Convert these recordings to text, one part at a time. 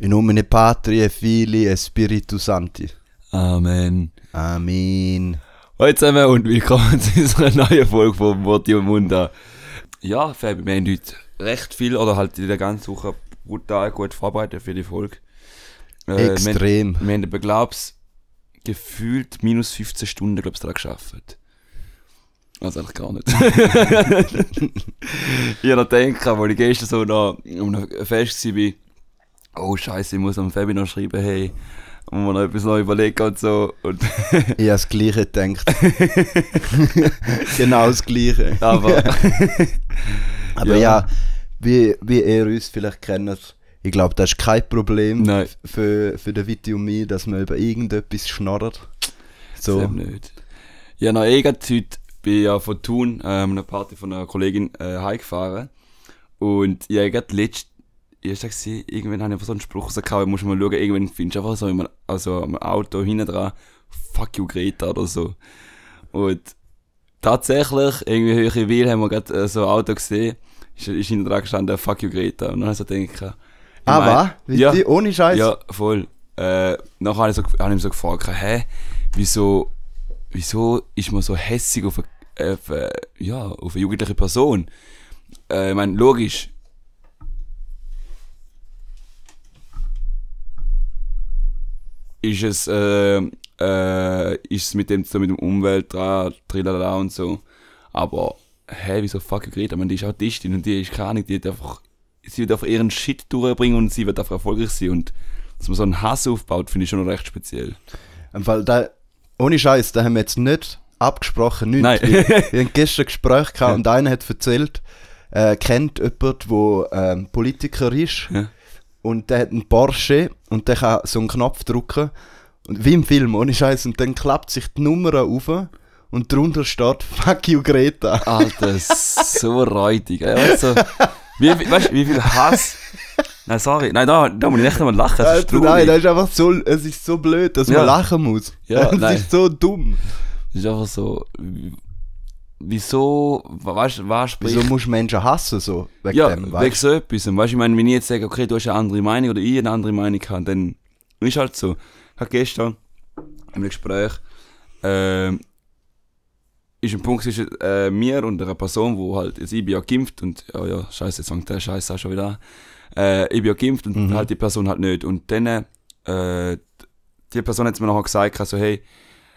In nomine Patri, Fili e Spiritus Santi. Amen. Amen. Hallo zusammen und willkommen zu unserer neuen Folge von Morty und Munda. Ja, Fabi, wir haben heute recht viel, oder halt in der ganzen Woche brutal gut vorbereitet für die Folge. Äh, Extrem. Wir, wir haben aber, glaub's, gefühlt minus 15 Stunden, glaub's, daran geschafft. Also eigentlich gar nicht. ich habe noch gedacht, als ich gestern so noch um ein Fest war, oh Scheiße, ich muss am Fabi noch schreiben, hey, und mir noch etwas neu überlegen und so. Und Ich habe das Gleiche gedacht. genau das Gleiche. aber Aber Ja. ja, wie, wie ihr uns vielleicht kennt, ich glaube, das ist kein Problem Nein. für, für den Viti und mich, dass man über irgendetwas schnorrt. So. So. nicht. Ja, noch eh heute bin ich ja von Thun, ähm, einer Party von einer Kollegin, äh, heimgefahren. Und ich habe gerade sag sie, irgendwann habe ich einfach so einen Spruch rausgehauen, muss mal schauen, irgendwann findest du einfach so im, also am Auto hinten dran, fuck you Greta oder so. Und tatsächlich, irgendwie höhere Weil haben wir gerade äh, so ein Auto gesehen, ist, ist hinten dran gestanden, fuck you Greta. Und dann habe ich so gedacht, ich Ah, mein- was? Ja. die? Ohne Scheiß? ja, voll. Äh, nachher habe ich, so, hab ich mich so gefragt, hä, wieso, wieso ist man so hässig auf eine, auf, eine, ja, auf eine jugendliche Person? Äh, ich meine, logisch. Ist es, äh, äh, ist es mit dem, so mit dem Umwelt dran, trilala und so. Aber, hä, wieso fuck Greta? Ich meine, die ist Autistin und die ist keine Ahnung, die hat einfach, sie wird einfach ihren Shit durchbringen und sie wird einfach erfolgreich sein und dass man so einen Hass aufbaut, finde ich schon recht speziell. Fall, da, ohne Scheiß, da haben wir jetzt nicht abgesprochen, nicht. Nein. Wir, wir haben gestern ein Gespräch gehabt Ja. und einer hat erzählt, äh, kennt jemand, der ähm, Politiker ist Ja. Und der hat einen Porsche und der kann so einen Knopf drücken und wie im Film, ohne Scheiß und dann klappt sich die Nummer auf und drunter steht Fuck you Greta. Alter, so räudig. du, wie, weißt, wie viel Hass. Nein, sorry. Nein, da, da muss ich nicht einmal lachen. Das Alter, nein, das ist einfach so, es ist so blöd, dass Ja. man lachen muss. Ja, das nein. ist so dumm. Das ist einfach so. Wie- Wieso, weißt du, was spricht. Wieso musst du Menschen hassen so? Wegen ja, dem, wegen so etwas. Weißt ich meine, wenn ich jetzt sage, okay, du hast eine andere Meinung oder ich eine andere Meinung habe, dann ist halt so. Ich habe gestern im Gespräch, ähm, ist ein Punkt zwischen äh, mir und einer Person, wo halt, jetzt, ich bin ja geimpft und, ja, ja, scheiße, jetzt fängt der Scheiß auch schon wieder an. Äh, ich bin ja geimpft und Mhm. halt die Person halt nicht. Und dann, äh, die Person hat mir nachher gesagt, also, hey,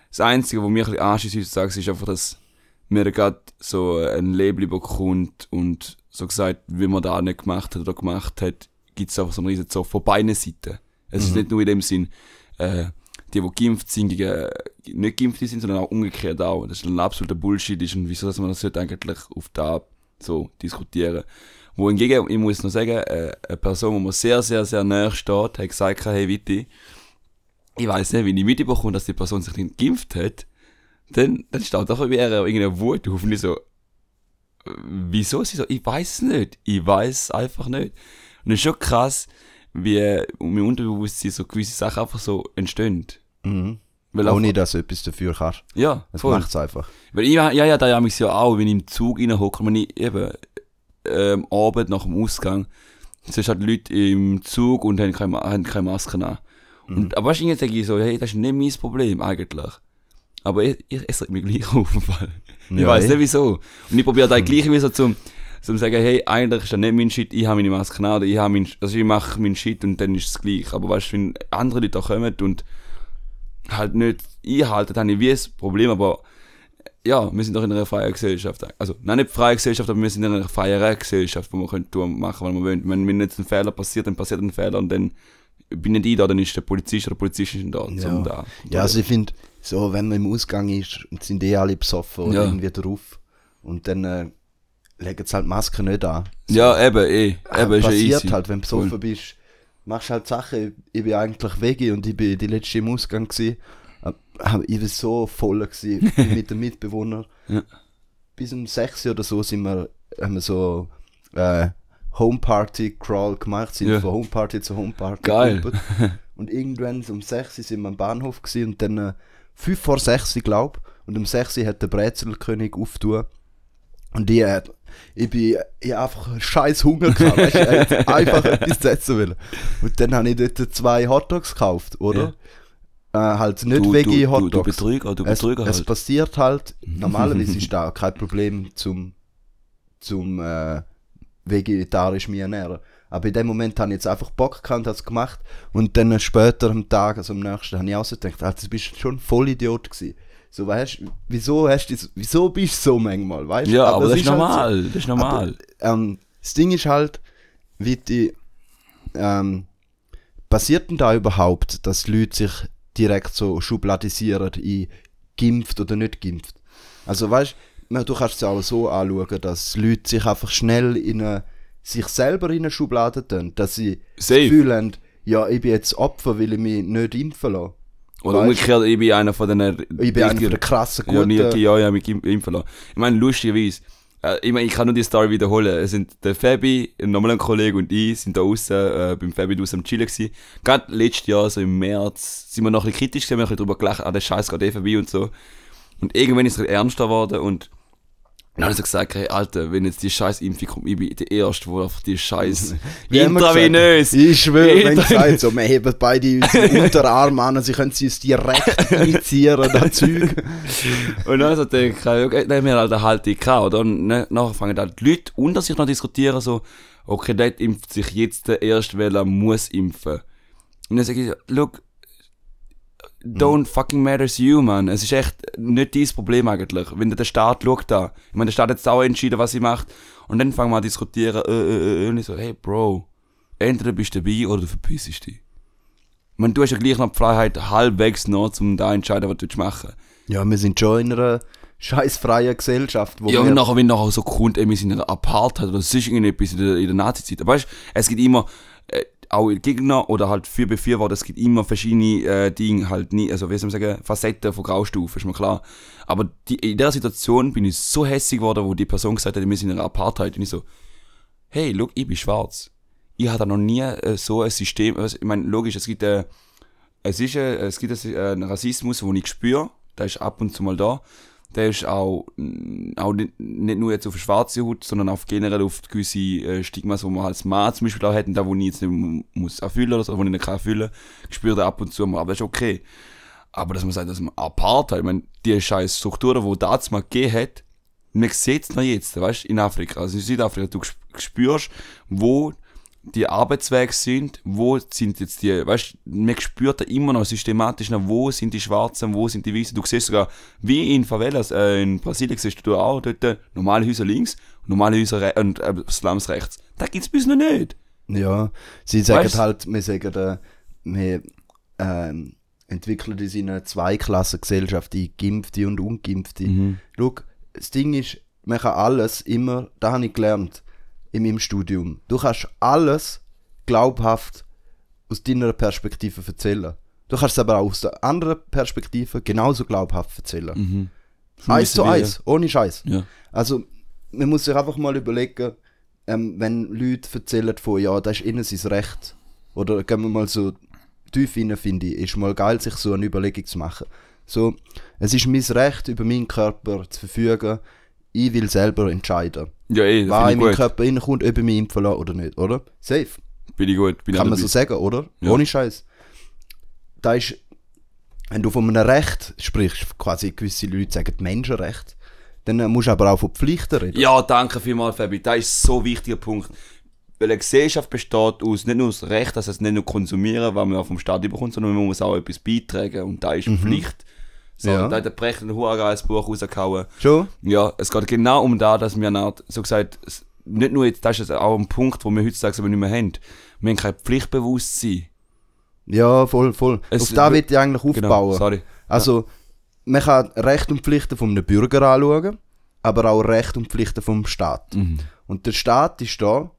das Einzige, was mir ein bisschen anschießt ist einfach, dass mir gerade so ein Label bekommt und so gesagt, wie man da nicht gemacht hat oder gemacht hat, gibt es einfach so einen riesen Zoff von beiden Seiten. Es ist Mhm. nicht nur in dem Sinn, äh, die, die geimpft sind, gegen äh, nicht geimpft sind, sondern auch umgekehrt auch. Das ist ein absoluter Bullshit ist und wieso dass man das sollte eigentlich auf da so diskutieren. Wohingegen, ich muss noch sagen, äh, eine Person, die mir sehr, sehr, sehr nahe steht, hat gesagt, hey Witti, ich weiß nicht, wenn ich mitbekomme, dass die Person sich nicht geimpft hat, dann, dann steht doch über ihre irgendeine Wut auf und ich so, wieso? Sie so, ich weiß es nicht. Ich weiß es einfach nicht. Und es ist schon krass, wie im Unterbewusstsein so gewisse Sachen einfach so entstehen. Mhm. Weil Ohne, dass du etwas dafür kannst. ja, Das macht es einfach. Weil ich, ja, ja, da habe ich ja auch, wenn ich im Zug reinhocke, wenn ich eben ähm, Abend nach dem Ausgang, sind halt Leute im Zug und haben keine, haben keine Maske an. Und, aber weißt du, jetzt denke ich so, hey, das ist nicht mein Problem eigentlich. Aber ich, ich, es regt mich gleich auf. Ich Ja, weiß eh. nicht wieso. Und ich probiere da gleich wie so zum, zum sagen, hey, eigentlich ist das nicht mein Shit, ich habe meine Maske an, oder ich, habe mein, also ich mache meinen Shit und dann ist es gleich. Aber weißt du, wenn andere Leute da kommen und halt nicht einhalten, dann habe ich wie ein Problem, aber ja, wir sind doch in einer freien Gesellschaft. Also, nein, nicht freie Gesellschaft, aber wir sind in einer freien Gesellschaft, wo man können tun, machen, was man will. Wenn, wenn jetzt ein Fehler passiert, dann passiert ein Fehler und dann bin nicht ich da, dann ist der Polizist oder Polizistin da. Ja. Zum da. Ja, also ich finde, so, wenn man im Ausgang ist sind eh alle besoffen oder Ja. irgendwie drauf und dann äh, legen sie halt die Maske nicht an. ja, eben, eh. Ah, Eben, ist ja passiert easy. halt, wenn du besoffen Voll. bist, machst halt Sachen. Ich bin eigentlich Veggie und ich bin die letzte im Ausgang gewesen. Aber ich war so voll gewesen mit den Mitbewohnern. Ja. Bis um 6 Uhr oder so sind wir, haben wir so äh, Homeparty Crawl gemacht, sind Ja. von Homeparty zu Homeparty Geil. Und irgendwann um 6 Uhr sind wir am Bahnhof gewesen und dann äh, 5 vor 6 Uhr, glaube Und um 6 Uhr hat der Brezelkönig aufgetan. Und ich, äh, ich bin ich einfach scheiß Hunger gehabt, weißt du, ich hätte einfach etwas zu essen wollen. Und dann habe ich dort zwei Hotdogs gekauft, oder? Äh, halt nicht Du, Veggie du, du, du Hotdogs. Betrüger, du es, Betrüger es halt. passiert halt, normalerweise ist da kein Problem zum, zum äh, vegetarisch mich ernähren. Aber in dem Moment habe ich jetzt einfach Bock gehabt und habe es gemacht. Und dann später am Tag, also am nächsten, habe ich auch so gedacht, Alter, du bist schon voll Idiot gewesen. So, weißt wieso, hast du wieso bist du so manchmal, weißt? Ja, aber, das ist halt so. normal, das ist normal. Aber, ähm, das Ding ist halt, wie die, ähm, passiert denn da überhaupt, dass Leute sich direkt so schubladisieren in geimpft oder nicht geimpft? Also weißt du, du kannst es auch so anschauen, dass Leute sich einfach schnell in eine, sich selber in eine Schublade tun, dass sie Safe. Gefühl haben, ja, ich bin jetzt Opfer, weil ich mich nicht impfen lasse. Oder umgekehrt, ich bin einer von den... Ich bin einer von den krassen, Ja, nie, guten... ja, ja, mich im- impfen lassen. Ich meine, lustigerweise, äh, ich, meine, ich kann nur die Story wiederholen. Es sind der Fabi, nochmal ein Kollege und ich sind da außen äh, beim Fabi draußen am Chillen gewesen. Gerade letztes Jahr, so im März, sind wir noch ein bisschen kritisch gewesen, wir haben ein bisschen drüber gelacht, ah, der Scheiß geht eh vorbei und so. Und irgendwann ist es ernster geworden und dann habe ich so gesagt, hey, Alter, wenn jetzt die scheiß Impfung kommt, ich bin der Erste, der auf die scheiß intravenös. Ich schwöre, wenn ich sage, so, wir heben beide unsere Unterarme an, sie können sie uns direkt injizieren, das Zeug. Und dann so denke ich, okay, dann haben wir halt eine Haltung gehabt, oder? Und ne, nachher fangen dann die Leute unter sich noch diskutieren, so, okay, dort impft sich jetzt der erste, weil er muss impfen. Und dann sage ich, look, don't fucking matters you, man. Es ist echt nicht dein Problem eigentlich. Wenn der Staat schaut da. Ich meine, der Staat hat jetzt auch entschieden, was sie macht. Und dann fangen wir an zu diskutieren, äh, äh, äh, und ich so, hey, Bro, entweder bist du dabei oder du verpissst dich. Ich meine, du hast ja gleich noch die Freiheit, halbwegs noch, um da zu entscheiden, was du machen willst. Ja, wir sind schon in einer scheißfreien Gesellschaft, wo Ja, wir... und nachher, wenn nachher so kommt, eben in einer Apartheid oder sonst irgendetwas in der, in der Nazi-Zeit. Aber weißt du, es gibt immer, auch Gegner oder halt für Befürworter, es gibt immer verschiedene äh, Dinge, halt nie, also wie soll man sagen, Facetten von Graustufen, ist mir klar. Aber die, in der Situation bin ich so hässlich geworden, wo die Person gesagt hat, wir sind in einer Apartheid. Und ich so, hey, look, ich bin schwarz. Ich hatte noch nie äh, so ein System, also, ich meine, logisch, es gibt, äh, es ist, äh, es gibt äh, einen Rassismus, den ich spüre, der ist ab und zu mal da. Der ist auch, mm, auch nicht, nicht nur jetzt auf schwarze Haut, sondern auch generell auf gewisse äh, Stigmas, die man als Mann zum Beispiel auch hätten, da wo ich jetzt nicht mu- muss erfüllen oder so, wo ich nicht kann erfüllen, spürt er ab und zu mal, aber das ist okay. Aber dass man sagt, dass man Apartheid, ich meine, die scheiß Strukturen, die damals mal gegeben hat, man sieht es noch jetzt, weißt du, in Afrika, also in Südafrika, du spürst, wo die Arbeitswege sind, wo sind jetzt die, weißt du, man spürt da immer noch systematisch noch, wo sind die Schwarzen, wo sind die Weißen. Du siehst sogar, wie in Favelas, äh, in Brasilien siehst du auch dort äh, normale Häuser links, normale Häuser re und äh, Slums rechts. Da gibt's bis noch nicht. Ja, sie sagen Weißt- halt, wir sagen, äh, wir ähm, entwickeln uns in einer Zweiklassengesellschaft, in Geimpfte und Ungeimpfte. Mhm. Schau, das Ding ist, man kann alles immer, da habe ich gelernt in meinem Studium, du kannst alles glaubhaft aus deiner Perspektive erzählen. Du kannst es aber auch aus der anderen Perspektive genauso glaubhaft erzählen. Mhm. Eins zu eins, ohne Scheiß. Ja. Also, man muss sich einfach mal überlegen, ähm, wenn Leute erzählen von, ja, das ist ihnen sein Recht. Oder gehen wir mal so tief rein, finde ich, ist mal geil, sich so eine Überlegung zu machen. So, es ist mein Recht, über meinen Körper zu verfügen. Ich will selber entscheiden, Ja, eh, das was in meinen. Körper reinkommt, ob ich mich impfen lasse oder nicht, oder? Safe. Bin ich gut, bin Kann man so sagen, oder? Ja. Ohne Scheiß. Da ist, wenn du von einem Recht sprichst, quasi gewisse Leute sagen Menschenrecht, dann musst du aber auch von Pflichten reden. Ja, danke vielmals, Fabi. Das ist so ein wichtiger Punkt. Weil eine Gesellschaft besteht aus, nicht nur aus Recht, dass es nicht nur konsumieren, was man auch vom Staat bekommt, sondern man muss auch etwas beitragen. Und da ist Pflicht. So, Ja. da hat der Brecht ein geiles Buch rausgehauen. Schon? Ja, es geht genau um da, dass wir eine so gesagt, es- nicht nur jetzt, das ist auch ein Punkt, wo wir heutzutage aber nicht mehr haben. Wir haben kein Pflichtbewusstsein. Ja, voll, voll. Es- Auf da wird ich eigentlich Genau, aufbauen. sorry. Also, man kann Recht und Pflichten vom Bürger anschauen, aber auch Recht und Pflichten vom Staat. Mhm. Und der Staat ist da,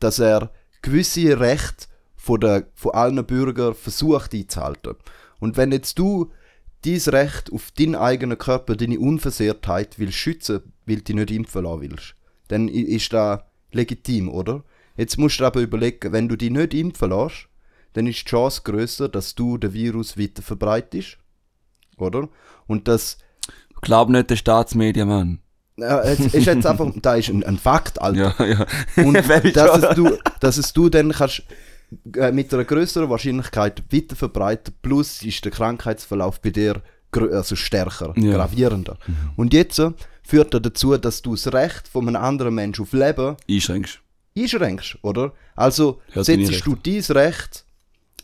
dass er gewisse Rechte von, der, von allen Bürgern versucht einzuhalten. Und wenn jetzt du dein Recht auf deinen eigenen Körper, deine Unversehrtheit willst schützen, weil du dich nicht impfen lassen willst, dann ist das legitim, oder? Jetzt musst du aber überlegen, wenn du dich nicht impfen lässt, dann ist die Chance größer, dass du den Virus weiter verbreitest, oder? Und das Glaub nicht der Staatsmedien, Mann. Ja, es ist jetzt einfach, da ist ein, ein Fakt, Alter. Ja, ja. Und dass es, du, dass es du dann kannst mit einer größeren Wahrscheinlichkeit weiter verbreiten, plus ist der Krankheitsverlauf bei dir also stärker, Ja. gravierender. Und jetzt äh, führt er dazu, dass du das Recht von einem anderen Menschen auf Leben Einschränkst. einschränkst, oder? Also Hört setzt du dein Recht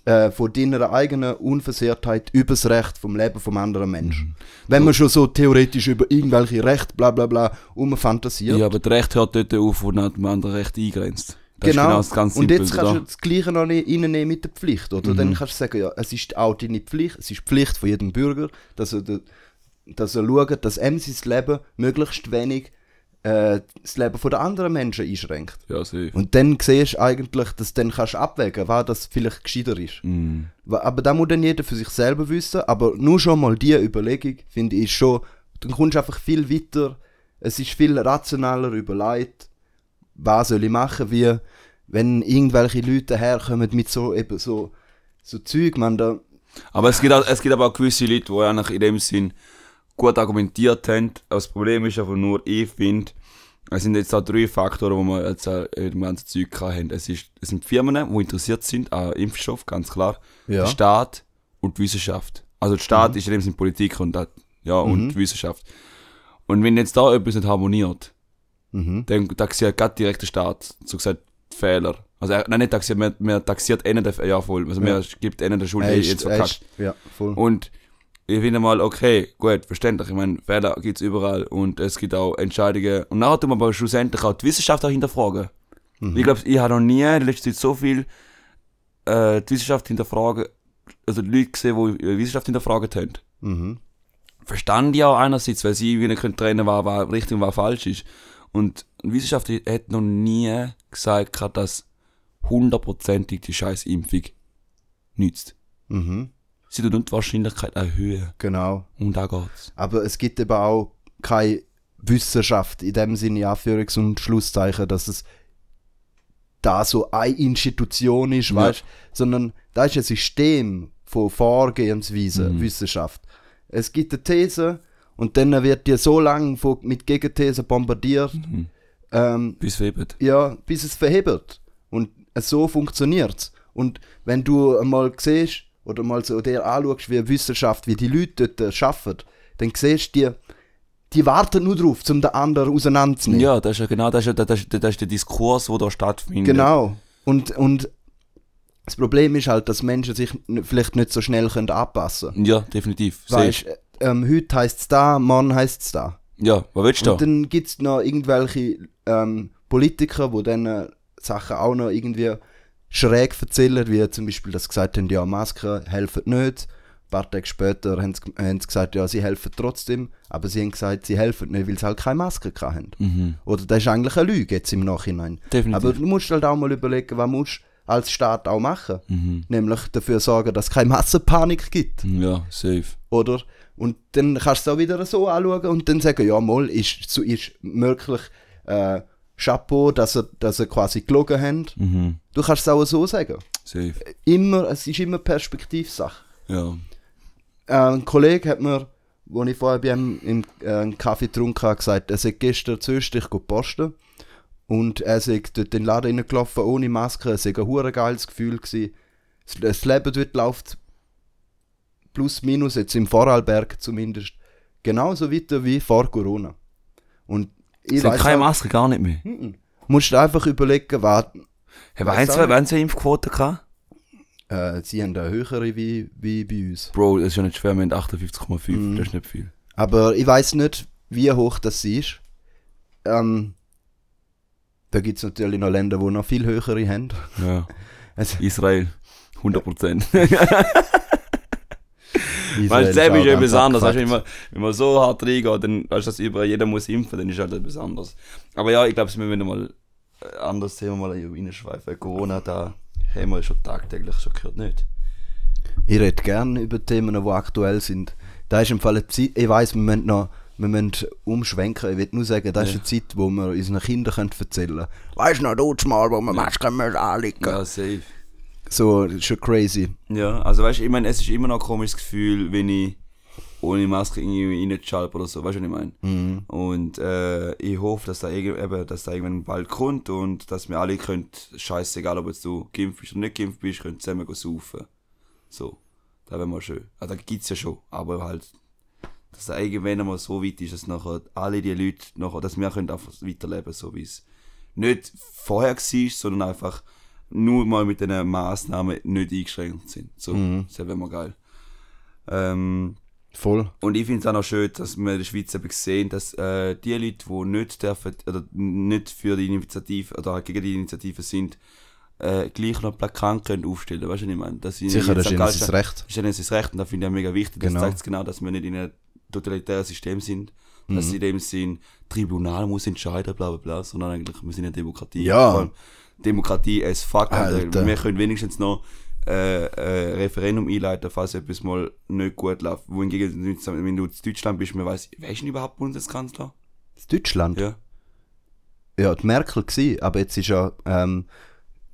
äh, von deiner eigenen Unversehrtheit über das Recht vom Leben vom anderen Menschen. Mhm. Wenn man schon so theoretisch über irgendwelche Rechte bla bla bla umfantasiert. Ja, aber das Recht hört dort auf, wo nach dem anderen Recht eingrenzt. Das genau. ist genau ganz und jetzt kannst du das Gleiche noch nicht reinnehmen mit der Pflicht, oder? Mhm. Dann kannst du sagen, ja, es ist auch deine Pflicht, es ist die Pflicht von jedem Bürger, dass er, dass er schaut, dass ihm sein Leben möglichst wenig äh, das Leben von den anderen Menschen einschränkt. Ja, safe. Und dann siehst du eigentlich, dass du dann kannst abwägen, was das vielleicht gescheiter ist. Mhm. Aber da muss dann jeder für sich selber wissen. Aber nur schon mal diese Überlegung, finde ich, ist schon, dann kommst du einfach viel weiter. Es ist viel rationaler überlegt, was soll ich machen, wie wenn irgendwelche Leute herkommen mit so eben so, so Zeug, man, da, Aber es gibt, auch, es gibt aber auch gewisse Leute, die eigentlich in dem Sinn gut argumentiert haben. Das Problem ist einfach nur, ich finde, es sind jetzt auch drei Faktoren, die wir jetzt dem ganzen Zeug haben. Es, ist, es sind Firmen, die interessiert sind an Impfstoff, ganz klar. Ja. Der Staat und die Wissenschaft. Also der Staat ist in dem Sinn Politik und, das, ja, und die Wissenschaft. Und wenn jetzt da etwas nicht harmoniert, mhm. dann taxiert gerade direkt der Staat, so gesagt, Fehler. Also, er, nein, nicht taxiert, man, man taxiert einen der, ja voll, also Ja. man gibt einen der Schuld, ist- jetzt er verkackt. ist- Ja, voll. Und ich finde mal, okay, gut, verständlich. Ich meine, Fehler gibt es überall und es gibt auch Entscheidungen. Und nachher tun wir aber schlussendlich auch die Wissenschaft auch hinterfragen. Mhm. Ich glaube, ich habe noch nie in letzter Zeit so viel äh, die Wissenschaft hinterfragen, also Leute gesehen, die die Wissenschaft hinterfragt haben. Mhm. Verstand ich auch einerseits, weil sie wie nicht können trennen was, was richtig und was falsch ist. Und die Wissenschaft hat noch nie gesagt, dass hundertprozentig die scheiß Impfung nützt. Mhm. Sie tut die Wahrscheinlichkeit erhöhen. Genau. Und da geht's. Aber es gibt eben auch keine Wissenschaft in dem Sinne, Anführungs- und Schlusszeichen, dass es da so eine Institution ist, Ja. weißt sondern da ist ein System von Vorgehensweise, Mhm. Wissenschaft. Es gibt eine These und dann wird die so lange von, mit Gegenthesen bombardiert, Mhm. ähm, Bis webt. ja, bis es verhebt. Und so funktioniert's. Und wenn du einmal siehst, oder mal so dir anschaust, wie Wissenschaft, wie die Leute dort äh, arbeiten, dann siehst du, die, die warten nur drauf, um den anderen auseinanderzunehmen. Ja, das ist ja genau, das ist, ja, das ist, das ist der Diskurs, der da stattfindet. Genau. Und, und das Problem ist halt, dass Menschen sich vielleicht nicht so schnell können anpassen können. Ja, definitiv. Weißt ähm, heute heisst es da, morgen heisst es da. ja, was willst du Und da? dann gibt es noch irgendwelche ähm, Politiker, die dann äh, Sachen auch noch irgendwie schräg erzählen, wie zum Beispiel, dass sie gesagt haben, ja, Masken helfen nicht. Ein paar Tage später haben sie, haben sie gesagt, ja, sie helfen trotzdem. Aber sie haben gesagt, sie helfen nicht, weil sie halt keine Maske hatten. Mhm. Oder das ist eigentlich eine Lüge jetzt im Nachhinein. Definitiv. Aber du musst halt auch mal überlegen, was musst du als Staat auch machen. Mhm. Nämlich dafür sorgen, dass es keine Massenpanik gibt. Ja, safe. Oder? Und dann kannst du es auch wieder so anschauen und dann sagen, ja, mal, ist, so ist wirklich äh, Chapeau, dass er, dass er quasi gelogen haben. Mhm. Du kannst es auch so sagen. Safe. Immer, es ist immer Perspektivsache. Ja. Äh, ein Kollege hat mir, als ich vorher bei ihm im äh, Kaffee getrunken habe, gesagt, er sei gestern zu Österreich posten und er sei dort in den Laden reingelaufen ohne Maske. Es sei ein geiles Gefühl gewesen. Das Leben dort läuft plus minus, jetzt im Vorarlberg zumindest, genauso weiter wie vor Corona. Und ich weiß keine auch, Maske, gar nicht mehr. musst du einfach überlegen, was, Hey, Weiss haben auch sie, eine Impfquote gehabt? äh, sie haben eine höhere wie, wie bei uns. Bro, das ist ja nicht schwer, wir haben 58,5, Mhm. das ist nicht viel. Aber ich weiß nicht, wie hoch das ist. Ähm, da gibt es natürlich noch Länder, die noch viel höhere haben. Ja. Also, Israel, 100%. Weißt du, ist ist etwas anderes. Weißt, du, wenn, man, wenn man so hart reingeht, dann weißt du, dass überall jeder muss impfen, dann ist halt etwas anderes. Aber ja, ich glaube, wir müssen mal ein anderes Thema mal reinschweifen. Corona, da haben wir schon tagtäglich schon gehört, nicht? Ich rede gerne über Themen, die aktuell sind. Da ist im Fall eine Zeit, ich weiss, wir müssen noch wir müssen umschwenken. Ich will nur sagen, das ist Ja. eine Zeit, wo wir unseren Kindern erzählen können. Weißt du noch, dort mal, wo wir Masken müssen anlegen Ja, safe. So, schon crazy. Ja, also weißt du, ich meine, es ist immer noch ein komisches Gefühl, wenn ich ohne Maske irgendwie reinzuschalten oder so, weißt du, was ich meine? Mhm. Und äh, ich hoffe, dass da, eben, dass da irgendwann bald kommt und dass wir alle können, scheißegal ob jetzt du geimpft bist oder nicht geimpft bist, können zusammen saufen. So, das wäre mal schön. Also, das gibt's ja schon, aber halt, dass da irgendwann einmal so weit ist, dass nachher alle die Leute, nachher, dass wir können einfach weiterleben, so wie es nicht vorher war, sondern einfach nur mal mit den Massnahmen nicht eingeschränkt sind. So, Mhm. das wäre mal geil. Ähm, Voll. und ich finde es auch noch schön, dass wir in der Schweiz eben sehen, dass äh, die Leute, die nicht dürfen, oder nicht für die Initiative oder gegen die Initiative sind, äh, gleich noch Plakate können aufstellen Weißt du, was ich meine? Dass Sicher, das ist ihnen das Geist- Recht. ist ihnen das Recht und das finde ich auch mega wichtig. Das Genau. zeigt genau, dass wir nicht in einem totalitären System sind. Dass Mhm. in dem Sinn Tribunal muss entscheiden, bla bla bla, sondern eigentlich, wir sind eine Demokratie. Ja. Demokratie as fuck. Alter. Wir können wenigstens noch äh, äh, Referendum einleiten, falls etwas mal nicht gut läuft. Wohingegen, wenn du in Deutschland bist, man weiß, wer ist denn überhaupt Bundeskanzler? Das Deutschland? Ja. Ja, die Merkel gsi, aber jetzt ist ja, ähm,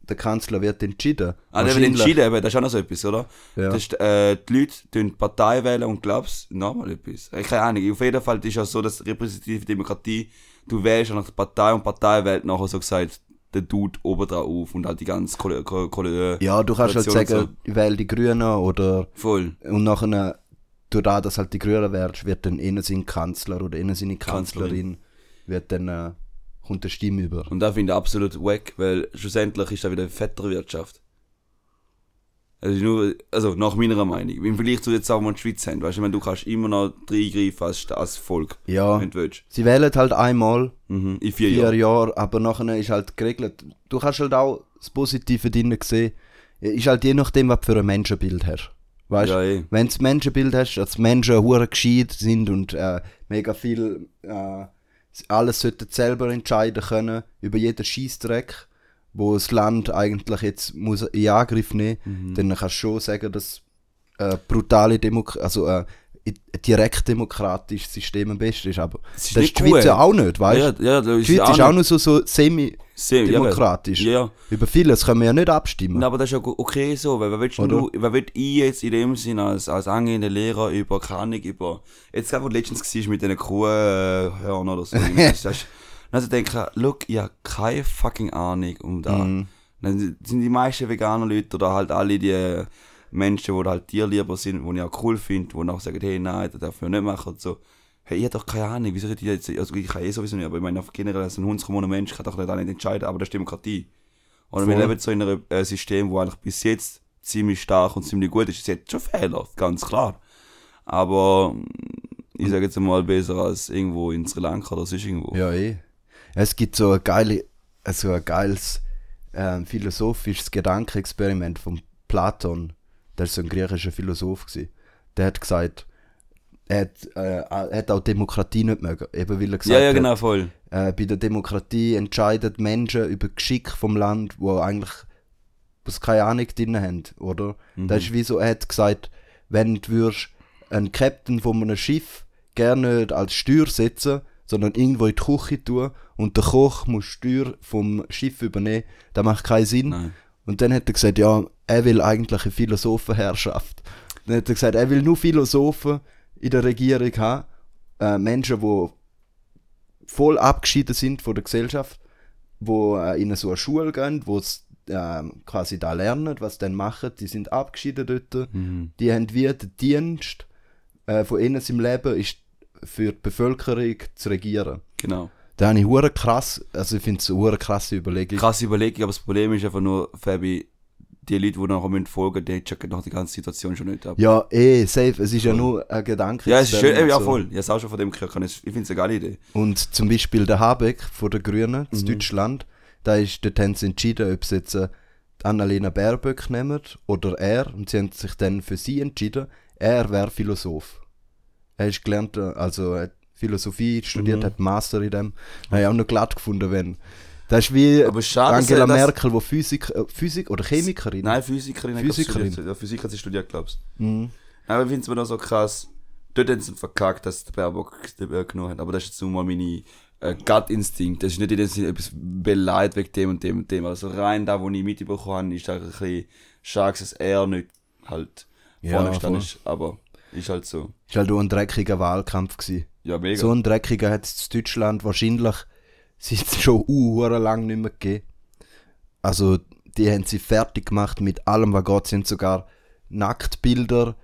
der Kanzler wird entschieden. Ah, der wird entschieden, aber das ist auch noch so etwas, oder? Ja. Das ist, äh, die Leute tun Partei wählen und glaubst, nochmal etwas. Ich keine Ahnung. Auf jeden Fall ist ja so, dass repräsentative Demokratie, du wählst nach der Partei und die Partei wählt nachher so gesagt den Dude oben drauf auf und halt die ganze Kolle, Kolle, Kolle, Ja, du kannst halt Koalition und sagen, ich wähle die Grünen oder Voll. und nachher, durch das, dass halt die Grünen wärst, wird dann innen sein Kanzler oder innen seine Kanzlerin, wird dann, äh, kommt eine Stimme über. Und da finde ich absolut wack, weil schlussendlich ist da wieder Vetterwirtschaft. Also, nur, also nach meiner Meinung. Im Vergleich zu jetzt sagen wir die Schweiz haben. Weißt du, meine, du kannst immer noch reingreifen als, als Volk. Ja, Wenn du willst. sie wählen halt einmal, Mhm. In vier, vier Jahren. Jahre, aber nachher ist halt geregelt. Du kannst halt auch das Positive drin sehen. Ist halt je nachdem, was du für ein Menschenbild hast. Weißt Ja, eh. wenn du das Menschenbild hast, dass Menschen hure gescheit sind und äh, mega viel äh, alles sollten selber entscheiden können über jeden Scheißdreck, wo das Land eigentlich jetzt muss in Angriff nehmen, Mhm. dann kannst du schon sagen, dass äh, brutale Demokratie, also äh, direkt demokratisches System am besten ist, aber Das das ist ist, die Schweiz ja auch nicht, weißt du? Ja, ja, Die Schweiz ist auch nur so, so semi-demokratisch. Ja, ja. Über vieles können wir ja nicht abstimmen. Na, aber das ist ja okay so, weil wer willst du, wer will ich jetzt in dem Sinn als, als angehender Lehrer über, Ahnung, über, jetzt gerade wo du letztens war mit diesen Kuhhörnern oder so, das ist, also denke ich, look, ich habe keine fucking Ahnung um da. Mhm. Dann sind die meisten veganer Leute oder halt alle die Menschen, die halt tierlieber sind, die ich auch cool finde, die auch sagen, hey, nein, das darf man nicht machen und so. Hey, ich hab doch keine Ahnung, wieso ich jetzt, also ich kann eh sowieso nicht, aber ich meine, generell als ein hundskommuner Mensch kann doch nicht, auch nicht entscheiden, aber das ist Demokratie. Und wir Voll. leben so in einem äh, System, wo eigentlich bis jetzt ziemlich stark und ziemlich gut ist. Es hat schon Fehler, ganz klar. Aber mm, ich sage jetzt mal besser als irgendwo in Sri Lanka oder sonst irgendwo. Ja, eh. Es gibt so ein, geile, also ein geiles ähm, philosophisches Gedankenexperiment von Platon. Der ist so ein griechischer Philosoph. Gewesen. Der hat gesagt, er hat, äh, er hat auch Demokratie nicht mögen. Eben weil er gesagt ja, ja, hat, genau, voll. äh, bei der Demokratie entscheiden Menschen über Geschick vom Land, wo eigentlich was keine Ahnung drin haben, oder? Mhm. Das ist wie so, er hat gesagt, wenn du würdest einen Captain von einem Schiff gerne nicht als Steuer setzen, sondern irgendwo in die Küche tun und der Koch muss die Steuer vom Schiff übernehmen, das macht keinen Sinn. Nein. Und dann hat er gesagt, ja, er will eigentlich eine Philosophenherrschaft. Dann hat er gesagt, er will nur Philosophen in der Regierung haben, äh, Menschen, die voll abgeschieden sind von der Gesellschaft, wo äh, in so eine Schule gehen, wo sie ähm, quasi da lernen, was sie dann machen, die sind abgeschieden dort, Mhm. die haben wie den Dienst äh, von ihnen im Leben ist für die Bevölkerung zu regieren. Genau. Da habe ich hure krass, also ich finde es eine krasse Überlegung. Krasse Überlegung, aber das Problem ist einfach nur, Fabi, die Leute, die nachher müssen folgen, die checken nach die ganze Situation schon nicht ab. Ja, eh, safe. Es ist ja nur ein Gedanke. Ja, es ist schön, ja so. voll. Ich habe auch schon von dem gehört, ich finde es eine geile Idee. Und zum Beispiel der Habeck von der Grünen Mhm. in Deutschland, da ist, dort haben sie entschieden, ob sie jetzt äh, Annalena Baerbock nehmen oder er. Und sie haben sich dann für sie entschieden, er wäre Philosoph. Er ist gelernt, also hat Philosophie studiert, Mhm. hat Master in dem. Habe ich auch noch glatt gefunden, wenn. Das ist wie schade, Angela das- Merkel, die Physik, äh, Physik oder Chemikerin. Nein, Physikerin. Physikerin. studiert. Physik hat sie studiert, glaubst Mhm. du. Aber ich finde es mir noch so krass. Dort haben sie verkackt, dass der Baerbock äh, genommen hat. Aber das ist jetzt nur mal meine äh, Gut-Instinkt. Das ist nicht in dem Sinne etwas beleidigt wegen dem und dem und dem. Also rein da, wo ich mitbekommen habe, ist da ein bisschen schade, dass er nicht halt Ja, vorne gestanden ist. Aber Ist halt so. Ist halt auch ein dreckiger Wahlkampf gewesen. Ja, mega. So ein dreckiger hat es in Deutschland wahrscheinlich seit schon uh, lang nicht mehr gegeben. Also, die haben sie fertig gemacht mit allem, was. Sie haben sogar Nacktbilder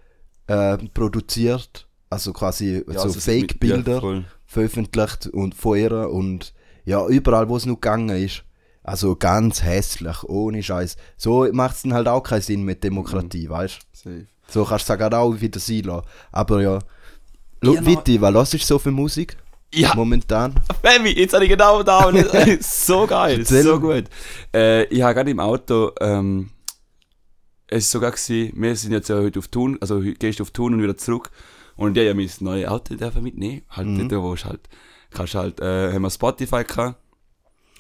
äh, produziert. Also quasi Ja, so also Fake-Bilder Ja, veröffentlicht und von ihr und ja, überall, wo es noch gegangen ist. Also ganz hässlich, ohne Scheiß. So macht es dann halt auch keinen Sinn mit Demokratie, weißt du? So kannst du es auch wieder sein lassen. Aber ja. Noch- Vitti, was hörst du so für Musik Ja, momentan? Baby, jetzt habe ich genau da. so geil, Erzähl. so gut. Äh, ich habe gerade im Auto, ähm, es war sogar gewesen, wir sind jetzt ja heute auf Thun, also gehst du auf Thun und wieder zurück. Und ja, ja, mein neues Auto dürfen mitnehmen. Halt, Mhm. dort, wo ich halt, kannst halt, äh, haben wir Spotify gehabt.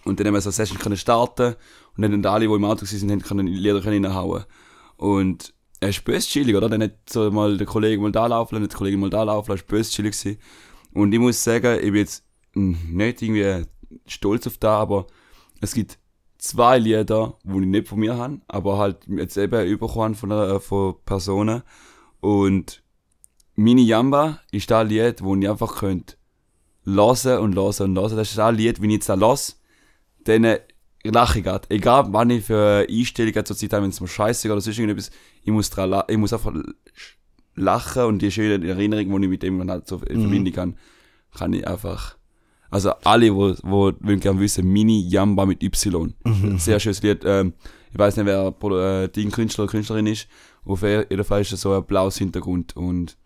Und dann haben wir so eine Session können starten. Und dann haben alle, die im Auto waren, haben können Lieder können reinhauen. Und er ist böse chillig, oder? Dann hat so mal der Kollege mal da laufen, dann hat der Kollege mal da laufen, er ist böse chillig gewesen. Und ich muss sagen, ich bin jetzt nicht irgendwie stolz auf da, aber es gibt zwei Lieder, die ich nicht von mir habe, aber halt jetzt eben bekommen von, einer, von Personen. Und Mini Jamba ist das Lied, wo ich einfach könnt hören und hören und hören. Das ist das Lied, wenn ich jetzt da los, dann grad. Egal, wann ich für Einstellungen zur Zeit habe, wenn es mir scheiße oder sonst irgendetwas, ich muss, dran, ich muss einfach lachen und die schönen Erinnerungen, die ich mit dem halt so in Verbindung kann, kann ich einfach. Also alle, wo, wo gerne wissen, Mini Jamba mit Y. Sehr schönes Lied. Ähm, ich weiß nicht, wer äh, dein Künstler oder Künstlerin ist. Auf jeden Fall ist es so ein blaues Hintergrund und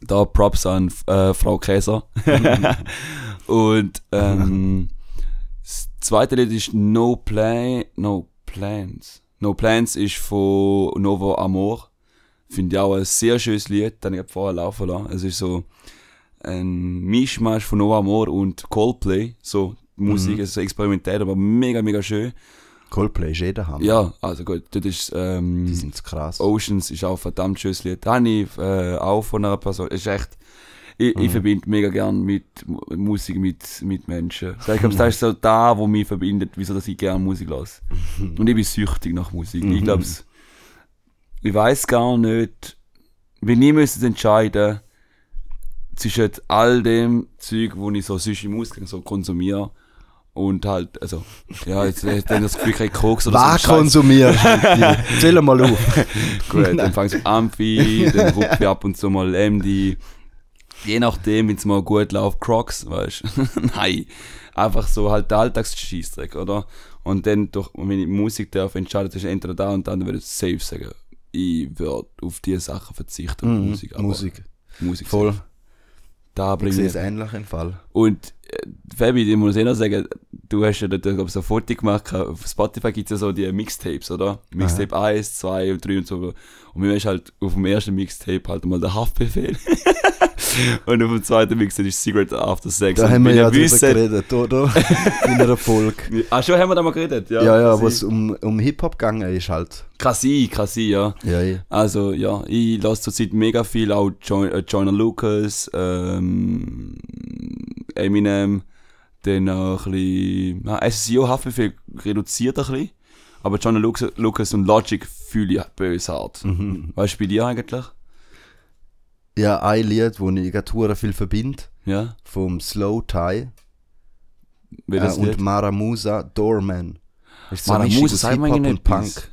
da Props an äh, Frau Käser. und ähm, das zweite Lied ist No Play, No Plans. No Plans ist von Novo Amor. Finde ich auch ein sehr schönes Lied, das ich vorher laufen lassen. Es ist so ein Mischmasch von Novo Amor und Coldplay. So Musik, es ist so experimentell, aber mega, mega schön. Coldplay ist jeder Hammer. Ja, also gut, das ist ähm, Die sind krass. Oceans ist auch ein verdammt schönes Lied. Habe ich äh, auch von einer Person. Ist echt, ich, Mhm. ich verbinde mega gern mit Mu- Musik mit, mit Menschen. Ich glaube, das ist so da, wo mich verbindet, wieso dass ich gerne Musik lasse. Und ich bin süchtig nach Musik. Ich Mhm. glaube, ich weiß gar nicht, wenn ich müsste entscheiden zwischen all dem Zeug, wo ich so sonst im Ausgang so konsumiere und halt, also, ja, jetzt, dann das Gefühl, kein Koks oder Was so. Scheiß. konsumierst du? Zähl mal auf. Gut, dann fangst du Amphi, dann Ruppi ab und zu mal MD. Je nachdem, wenn es mal gut läuft, Crocs, weißt du. Nein. Einfach so halt der Alltagsscheissdreck, oder? Und dann, durch, wenn ich Musik darf entscheiden zwischen entweder da und dann, würde ich safe sagen, ich würde auf diese Sachen verzichten. Mhm, Musik. Musik. Musik. Voll. safe. Da Ich bringe sehe ich. es ähnlich im Fall. Und äh, Fabi, ich muss eh noch sagen, du hast ja dort glaub, so ein Foto gemacht. Auf Spotify gibt es ja so die Mixtapes, oder? Mixtape 1, 2 und 3 und so. Und mir ist halt auf dem ersten Mixtape halt mal der Haftbefehl. und auf dem zweiten Mixtape ist Secret After Sex. Da und haben wir ja drüber geredet, oder? In einer Folge. Ah, schon haben wir da mal geredet? Ja, Ja, ja, wo es um, um Hip-Hop gegangen ist halt. Kann sein, ja. Ja, ja. Also ja, ich lasse zurzeit mega viel, auch jo äh, Joyner Lucas, ähm, Eminem, dann auch ein bisschen, na, SEO Haftbefehl reduziert ein bisschen, aber Joyner Lucas, Lucas und Logic fühle ich böse hart. Mhm. Du bei dir eigentlich? Ja, ein Lied, wo ich gerade viel verbinde, Ja? vom Slow Tie Wie äh, das und Lied? Maramusa, Doorman. Ist so Maramusa, sag mir Hip-Hop und Punk.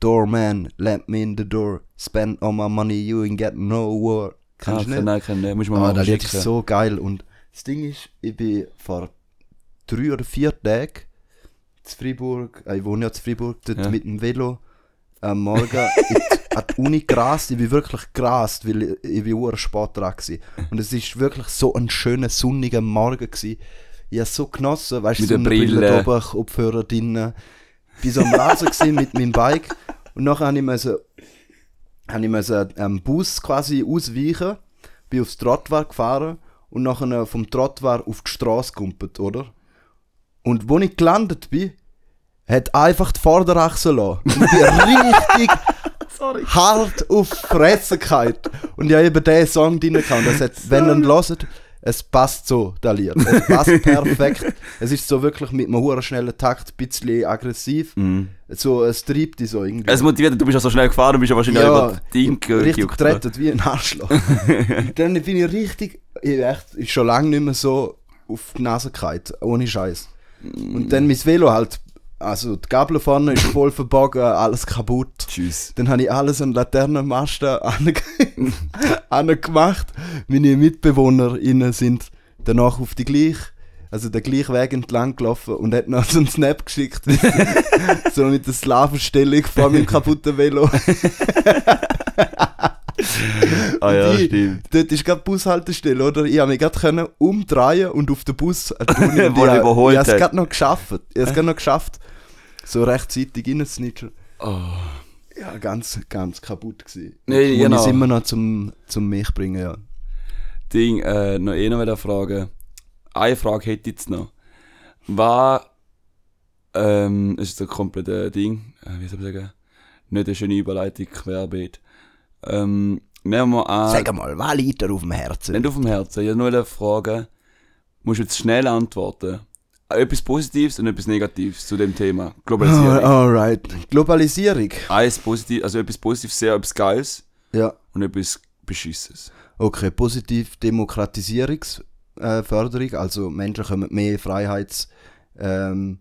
Doorman, let me in the door. Spend all my money, you ain't get nowhere. Ah, Kannst du nicht? nein, kann. Muss man Ah, mal das Lied ist so geil. Und das Ding ist, ich bin vor drei oder vier Tagen zu Freiburg, äh, ich wohne ja zu Freiburg, dort Ja. mit dem Velo am Morgen an die Uni gerast. Ich bin wirklich gerast, weil ich, ich bin ur spät dran gewesen. Und es ist wirklich so ein schöner, sonniger Morgen gewesen. Ich habe so genossen, weißt du, Mit der Sonnenbrille Brille. oben, Kopfhörer drinnen. Ich bin so am Rasen mit meinem Bike und nachher habe ich müssen, habe ich müssen am Bus quasi ausweichen, bin aufs Trottoir gefahren und nachher vom Trottoir auf die Straße gegumpelt, oder? Und wo ich gelandet bin, hat einfach die Vorderachse lassen. Und bin richtig hart auf die Fresse gehalten. Und ich habe eben diesen Song drin gehabt. Das hat, wenn ihr ihn hört, Es passt so, der Lied. Es passt perfekt. es ist so wirklich mit einem hohen schnellen Takt, ein bisschen aggressiv. Mhm. So, es treibt dich so irgendwie. Es motiviert, du bist ja so schnell gefahren, du bist ja wahrscheinlich Ja, auch über Ding richtig gerettet wie ein Arschloch. dann bin ich richtig, ich echt, ist schon lange nicht mehr so auf die Nase gefallen, ohne Scheiß. Und dann mein Velo halt, also die Gabel vorne ist voll verbogen, alles kaputt. Tschüss. Dann habe ich alles an Laternenmasten ange- angemacht. Meine MitbewohnerInnen sind danach auf die gleich, also den gleichen Weg entlang gelaufen und hat noch so einen Snap geschickt, so mit der Slavenstellung vor meinem kaputten Velo. Ah ja, Die- stimmt. Dort ist gerade Bushaltestelle, oder? Ich habe mich gerade umdrehen und auf den Bus äh, tun. Und Wo ich, überholt ich habe es gerade noch geschafft. Ich habe es gerade noch geschafft, so rechtzeitig reinzusnitchen. Oh. Ja, ganz, ganz kaputt gewesen. Nee, Muss genau. ich immer noch zum, zum Milch bringen, ja. Ding, äh, noch eh noch fragen. Eine Frage hätte ich jetzt noch. War, ähm, es ist ein komplettes Ding, äh, wie soll ich sagen, nicht eine schöne Überleitung, querbeet. Ähm, wir an, mal, was liegt dir auf dem Herzen? nicht auf dem Herzen, ich habe nur eine Frage, musst du jetzt schnell antworten. Etwas Positives und etwas Negatives zu dem Thema. Globalisierung. Oh, alright. Globalisierung. Eins positiv, also etwas Positives, sehr etwas Geiles Ja. und etwas Beschisses. Okay, positiv Demokratisierungsförderung. Äh, also Menschen kommen mehr Freiheits ähm,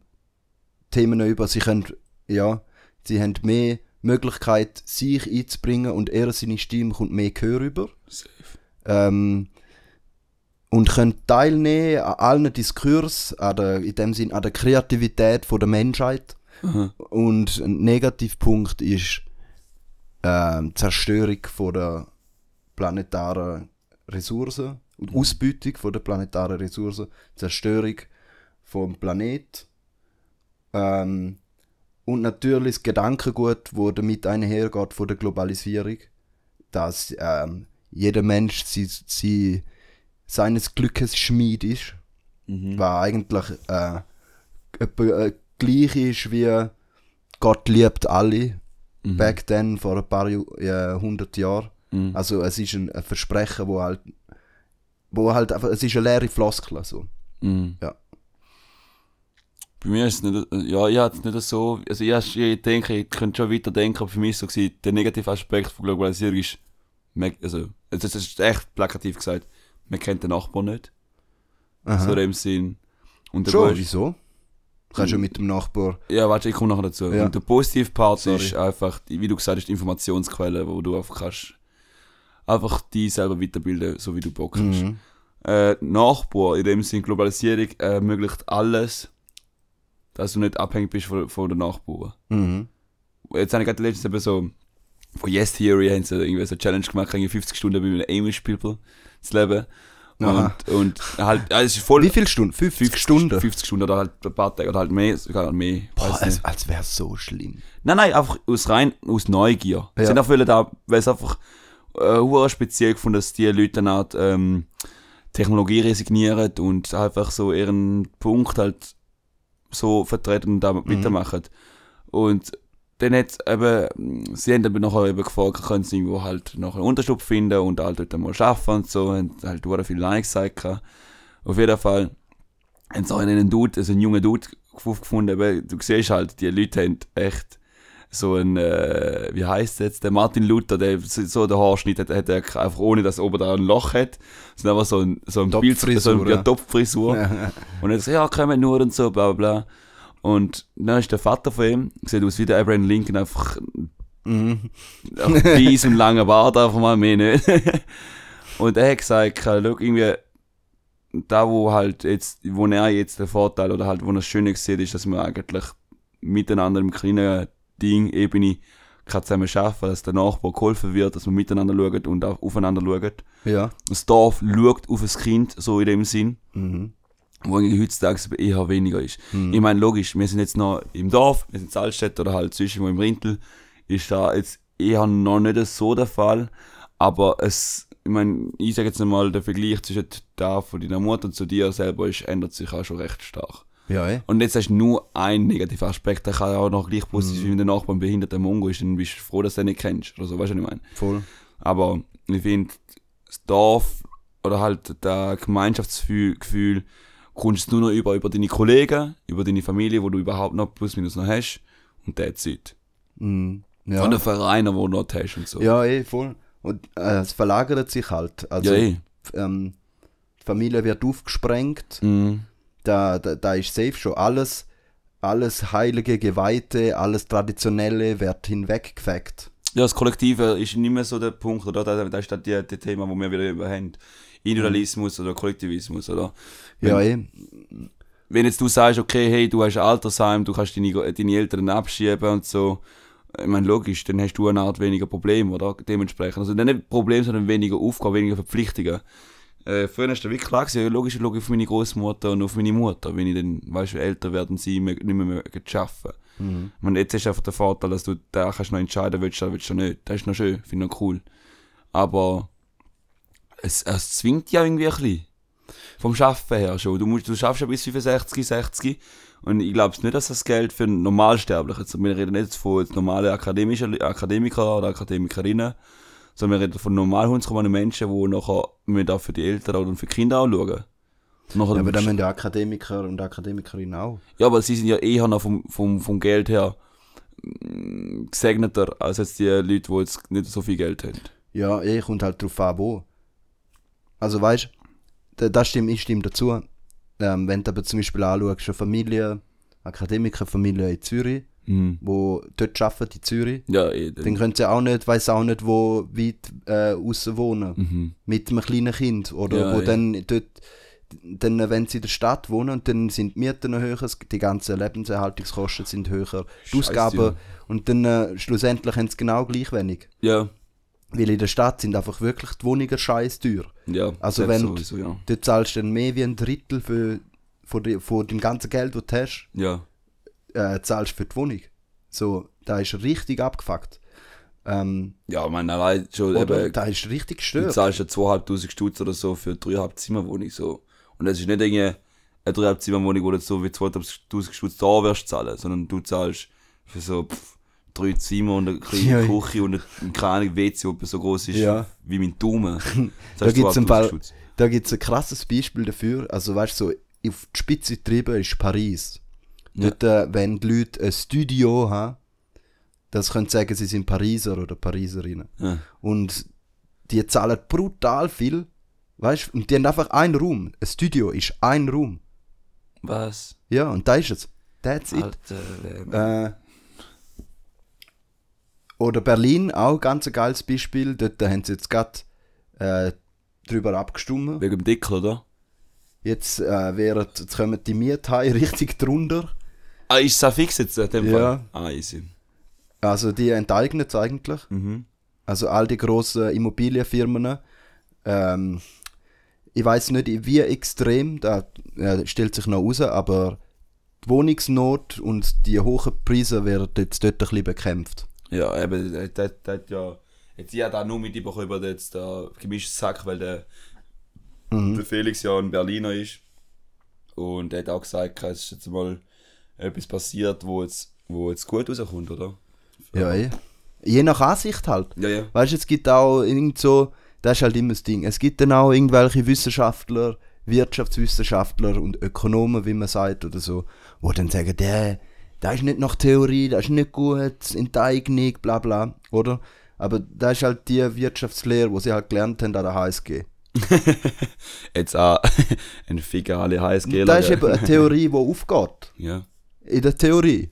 über. Sie können, ja, sie haben mehr Möglichkeit, sich einzubringen und er seine Stimme kommt mehr Gehör über. Ähm, und können teilnehmen an allen Diskursen, an der, in dem Sinn an der Kreativität von der Menschheit. Aha. Und ein Negativpunkt ist ähm, die Zerstörung von der planetaren Ressourcen und Ausbeutung von der planetaren Ressourcen, Zerstörung vom Planet ähm, und natürlich das Gedankengut, wo damit einhergeht von der Globalisierung, dass ähm, jeder Mensch sie, sie, seines Glückes Schmied ist Mhm. was eigentlich äh, äh, gleich ist wie Gott liebt alle, Mhm. back then, vor ein paar äh, hundert Jahren. Mhm. Also es ist ein, ein Versprechen, wo halt, wo halt einfach, es ist eine leere Floskel, so. Mhm. Ja. Bei mir ist es nicht, ja, ich hatte es nicht so, also ich, ich denke, ich könnte schon weiter denken, aber für mich ist so gewesen, der negative Aspekt von Globalisierung ist, also, das ist echt plakativ gesagt, man kennt den Nachbarn nicht, Aha. so in dem Sinn. Und Schon, Post- wieso? Du kannst ja mit dem Nachbar. ja, warte, ich komme nachher dazu. Ja. Und der positive Part Sorry. ist einfach, wie du gesagt hast, die Informationsquelle, wo du einfach kannst, einfach die selber weiterbilden, so wie du Bock hast. Mhm. äh, Nachbar, in dem Sinn Globalisierung, ermöglicht alles, dass du nicht abhängig bist von, von den Nachbarn. Mhm. Jetzt habe ich gerade letztens eben so, von Yes Theory haben sie irgendwie so eine Challenge gemacht, irgendwie 50 Stunden bei einem Amish People zu leben. Aha. Und, und halt, ist voll. Wie viele Stunden? 50, Stunden? 50 Stunden oder halt ein paar Tage oder halt mehr, sogar mehr. Boah, als, als wäre es so schlimm. Nein, nein, einfach aus rein, aus Neugier. Ja. Sind auch viele da, weil es einfach, äh, speziell gefunden, dass die Leute dann halt, ähm, Technologie resignieren und einfach so ihren Punkt halt so vertreten und da Mhm. weitermachen. Und dann hat eben, sie haben dann nachher eben gefragt, können sie irgendwo halt noch einen Unterschlupf finden und halt dort mal arbeiten und so, und halt hure viel Nein gesagt. Auf jeden Fall haben sie auch einen Dude, also einen jungen Dude aufgefunden, eben, du siehst halt, die Leute haben echt so ein, äh, wie heißt jetzt, der Martin Luther, der so den Haarschnitt hat, hat er einfach ohne, dass oben da ein Loch hat, sondern einfach so ein, so ein Bild, so ein, ja, ja. Topfrisur. Und er sagt, ja, kommen nur und so, bla bla bla. Und dann ist der Vater von ihm, sieht aus wie der Abraham Lincoln, einfach Mhm. weiss und langer Bart, einfach mal mehr nicht. und er hat gesagt, schau, irgendwie, da wo halt jetzt, wo er jetzt der Vorteil oder halt, wo er das Schöne sieht, ist, dass man eigentlich miteinander im kleinen Ding, Ebene, kann zusammen schaffen, dass der Nachbar geholfen wird, dass man miteinander schaut und auch aufeinander schaut. Ja. Das Dorf schaut auf das Kind, so in dem Sinn Mhm. wo eigentlich heutzutage eher weniger ist. Ich meine, logisch, wir sind jetzt noch im Dorf, wir sind in Salzstedt oder halt zwischen im Rintel, ist da jetzt eher noch nicht so der Fall, aber es, ich meine, ich sage jetzt einmal, der Vergleich zwischen da von deiner Mutter zu dir selber ist, ändert sich auch schon recht stark. Ja, eh. Und jetzt hast du nur einen negativen Aspekt, der kann auch noch gleich positiv sein, wenn der Nachbar ein behinderter Mongo ist, dann bist du froh, dass du den nicht kennst, oder so, weißt du, was ich meine? Voll. Aber ich finde, das Dorf oder halt das Gemeinschaftsgefühl kommst du nur noch über, über deine Kollegen, über deine Familie, wo du überhaupt noch plus minus noch hast und that's it. Mhm. Ja. Und den Verein, wo du noch hast und so. ja, eh, voll. Und äh, es verlagert sich halt. Also, ja eh. ähm, die Familie wird aufgesprengt. Mhm. Da, da, da ist safe schon alles, alles Heilige, Geweihte, alles Traditionelle wird hinweggefegt. Ja, das Kollektive ist nicht mehr so der Punkt, oder? Das, das ist das die, die Thema, wo wir wieder über haben. Individualismus oder Kollektivismus, oder? Ja, eh. Wenn jetzt du sagst, okay, hey, du hast ein Altersheim, du kannst deine, deine Eltern abschieben und so, ich meine, logisch, dann hast du eine Art weniger Problem, oder? Dementsprechend. Also nicht Problem, sondern weniger Aufgaben, weniger Verpflichtungen. Äh, früher ist das wirklich klar gewesen, ja, logisch, ich schaue auf meine Großmutter und auf meine Mutter, wenn ich dann, weißt du, älter werden sie nicht mehr, mehr arbeiten. Mhm. Und jetzt ist einfach der Vorteil, dass du da kannst noch entscheiden willst, oder willst du nicht. Das ist noch schön, finde ich noch cool. Aber es, es zwingt ja irgendwie ein bisschen. Vom Schaffen her schon. Du, musst, du schaffst ja bis 65, 60. Und ich glaube nicht, dass das Geld für einen Normalsterblichen, also wir reden nicht von jetzt normalen akademischen Akademiker oder Akademikerinnen, sondern wir reden von normal hundskommenden Menschen, die nachher auch für die Eltern und für die Kinder auch schauen. Und nachher Ja, aber dann müssen ja Akademiker und Akademikerinnen auch. ja, aber sie sind ja eher noch vom, vom, vom Geld her mm, gesegneter als jetzt die Leute, die jetzt nicht so viel Geld haben. Ja, eh, kommt halt drauf an, wo. Also weißt du, das stimmt, ich stimme dazu. Ähm, wenn du aber zum Beispiel anschaust, eine Familie, Akademikerfamilie in Zürich, Mhm. wo dort arbeiten in Zürich, Ja, eh. dann Dann, können sie auch nicht, weiß auch nicht, wo weit äh, außen wohnen. mhm. Mit einem kleinen Kind. Oder Ja, wo ja. dann dort, dann, wenn sie in der Stadt wohnen, und dann sind die Mieten höher, die ganzen Lebenserhaltungskosten sind höher, die Ausgaben. ja. Und dann äh, schlussendlich haben sie genau gleich wenig. Ja, Weil in der Stadt sind einfach wirklich die Wohnungen scheiß teuer. ja. Also das wenn- Sowieso, ja. Du zahlst dann mehr wie ein Drittel für, von, von dem ganzen Geld, das du hast, Ja. Äh, zahlst für die Wohnung. So, da ist richtig abgefuckt. Ähm, Ja, ich meine, allein schon eben, da ist richtig du gestört. zahlst ja 2'500 Stutz oder so für eine 3,5 Zimmerwohnung so. Und das ist nicht irgendwie eine 3,5 Zimmerwohnung, wo du so wie 2'500 Stutz da wirst zahlen, sondern du zahlst für so pff, drei Zimmer und eine kleine Ja. Küche und eine kleine WC, die so groß ist Ja. wie mein Daumen. Da gibt's im Fall- Stutz. Da gibt es ein krasses Beispiel dafür. Also, weißt du, so auf die Spitze getrieben ist Paris. Ja. Dort, äh, wenn die Leute ein Studio haben, das können sie sagen, sie sind Pariser oder Pariserinnen. Ja. Und die zahlen brutal viel. Weißt du, und die haben einfach einen Raum. Ein Studio ist ein Raum. Was? Ja, und da ist es. That's it. Alter, Äh, oder Berlin, auch ganz ein geiles Beispiel. Dort haben sie jetzt gerade äh, drüber abgestimmt. wegen dem Deckel, oder? Jetzt, äh, wären, jetzt kommen die Miethaie richtig drunter. Ah, ist das fix jetzt in dem Ja. Fall? Ah, easy. Also die enteignen es eigentlich. Mhm. Also all die grossen Immobilienfirmen. Ähm, ich weiß nicht, wie extrem, da äh, stellt sich noch raus, aber die Wohnungsnot und die hohen Preise werden jetzt dort ein bisschen bekämpft. Ja, eben, das, das, das hat ja. Jetzt ich habe da nur mitbekommen über jetzt der gemischte Sack, weil der, Mhm. der Felix ja ein Berliner ist. Und er hat auch gesagt, es ist jetzt mal etwas passiert, wo jetzt, wo jetzt gut rauskommt, oder? Ja, eh. Je nach Ansicht halt. Ja, ja. Weißt du, es gibt auch irgend so, das ist halt immer das Ding. Es gibt dann auch irgendwelche Wissenschaftler, Wirtschaftswissenschaftler und Ökonomen, wie man sagt, oder so, wo dann sagen, der, das ist nicht nach Theorie, das ist nicht gut, Enteignung, bla bla, oder? Aber das ist halt die Wirtschaftslehre, wo sie halt gelernt haben an der HSG. Jetzt auch ein Ficker alle HSG. Das ist eben eine Theorie, die aufgeht. Ja. In der Theorie.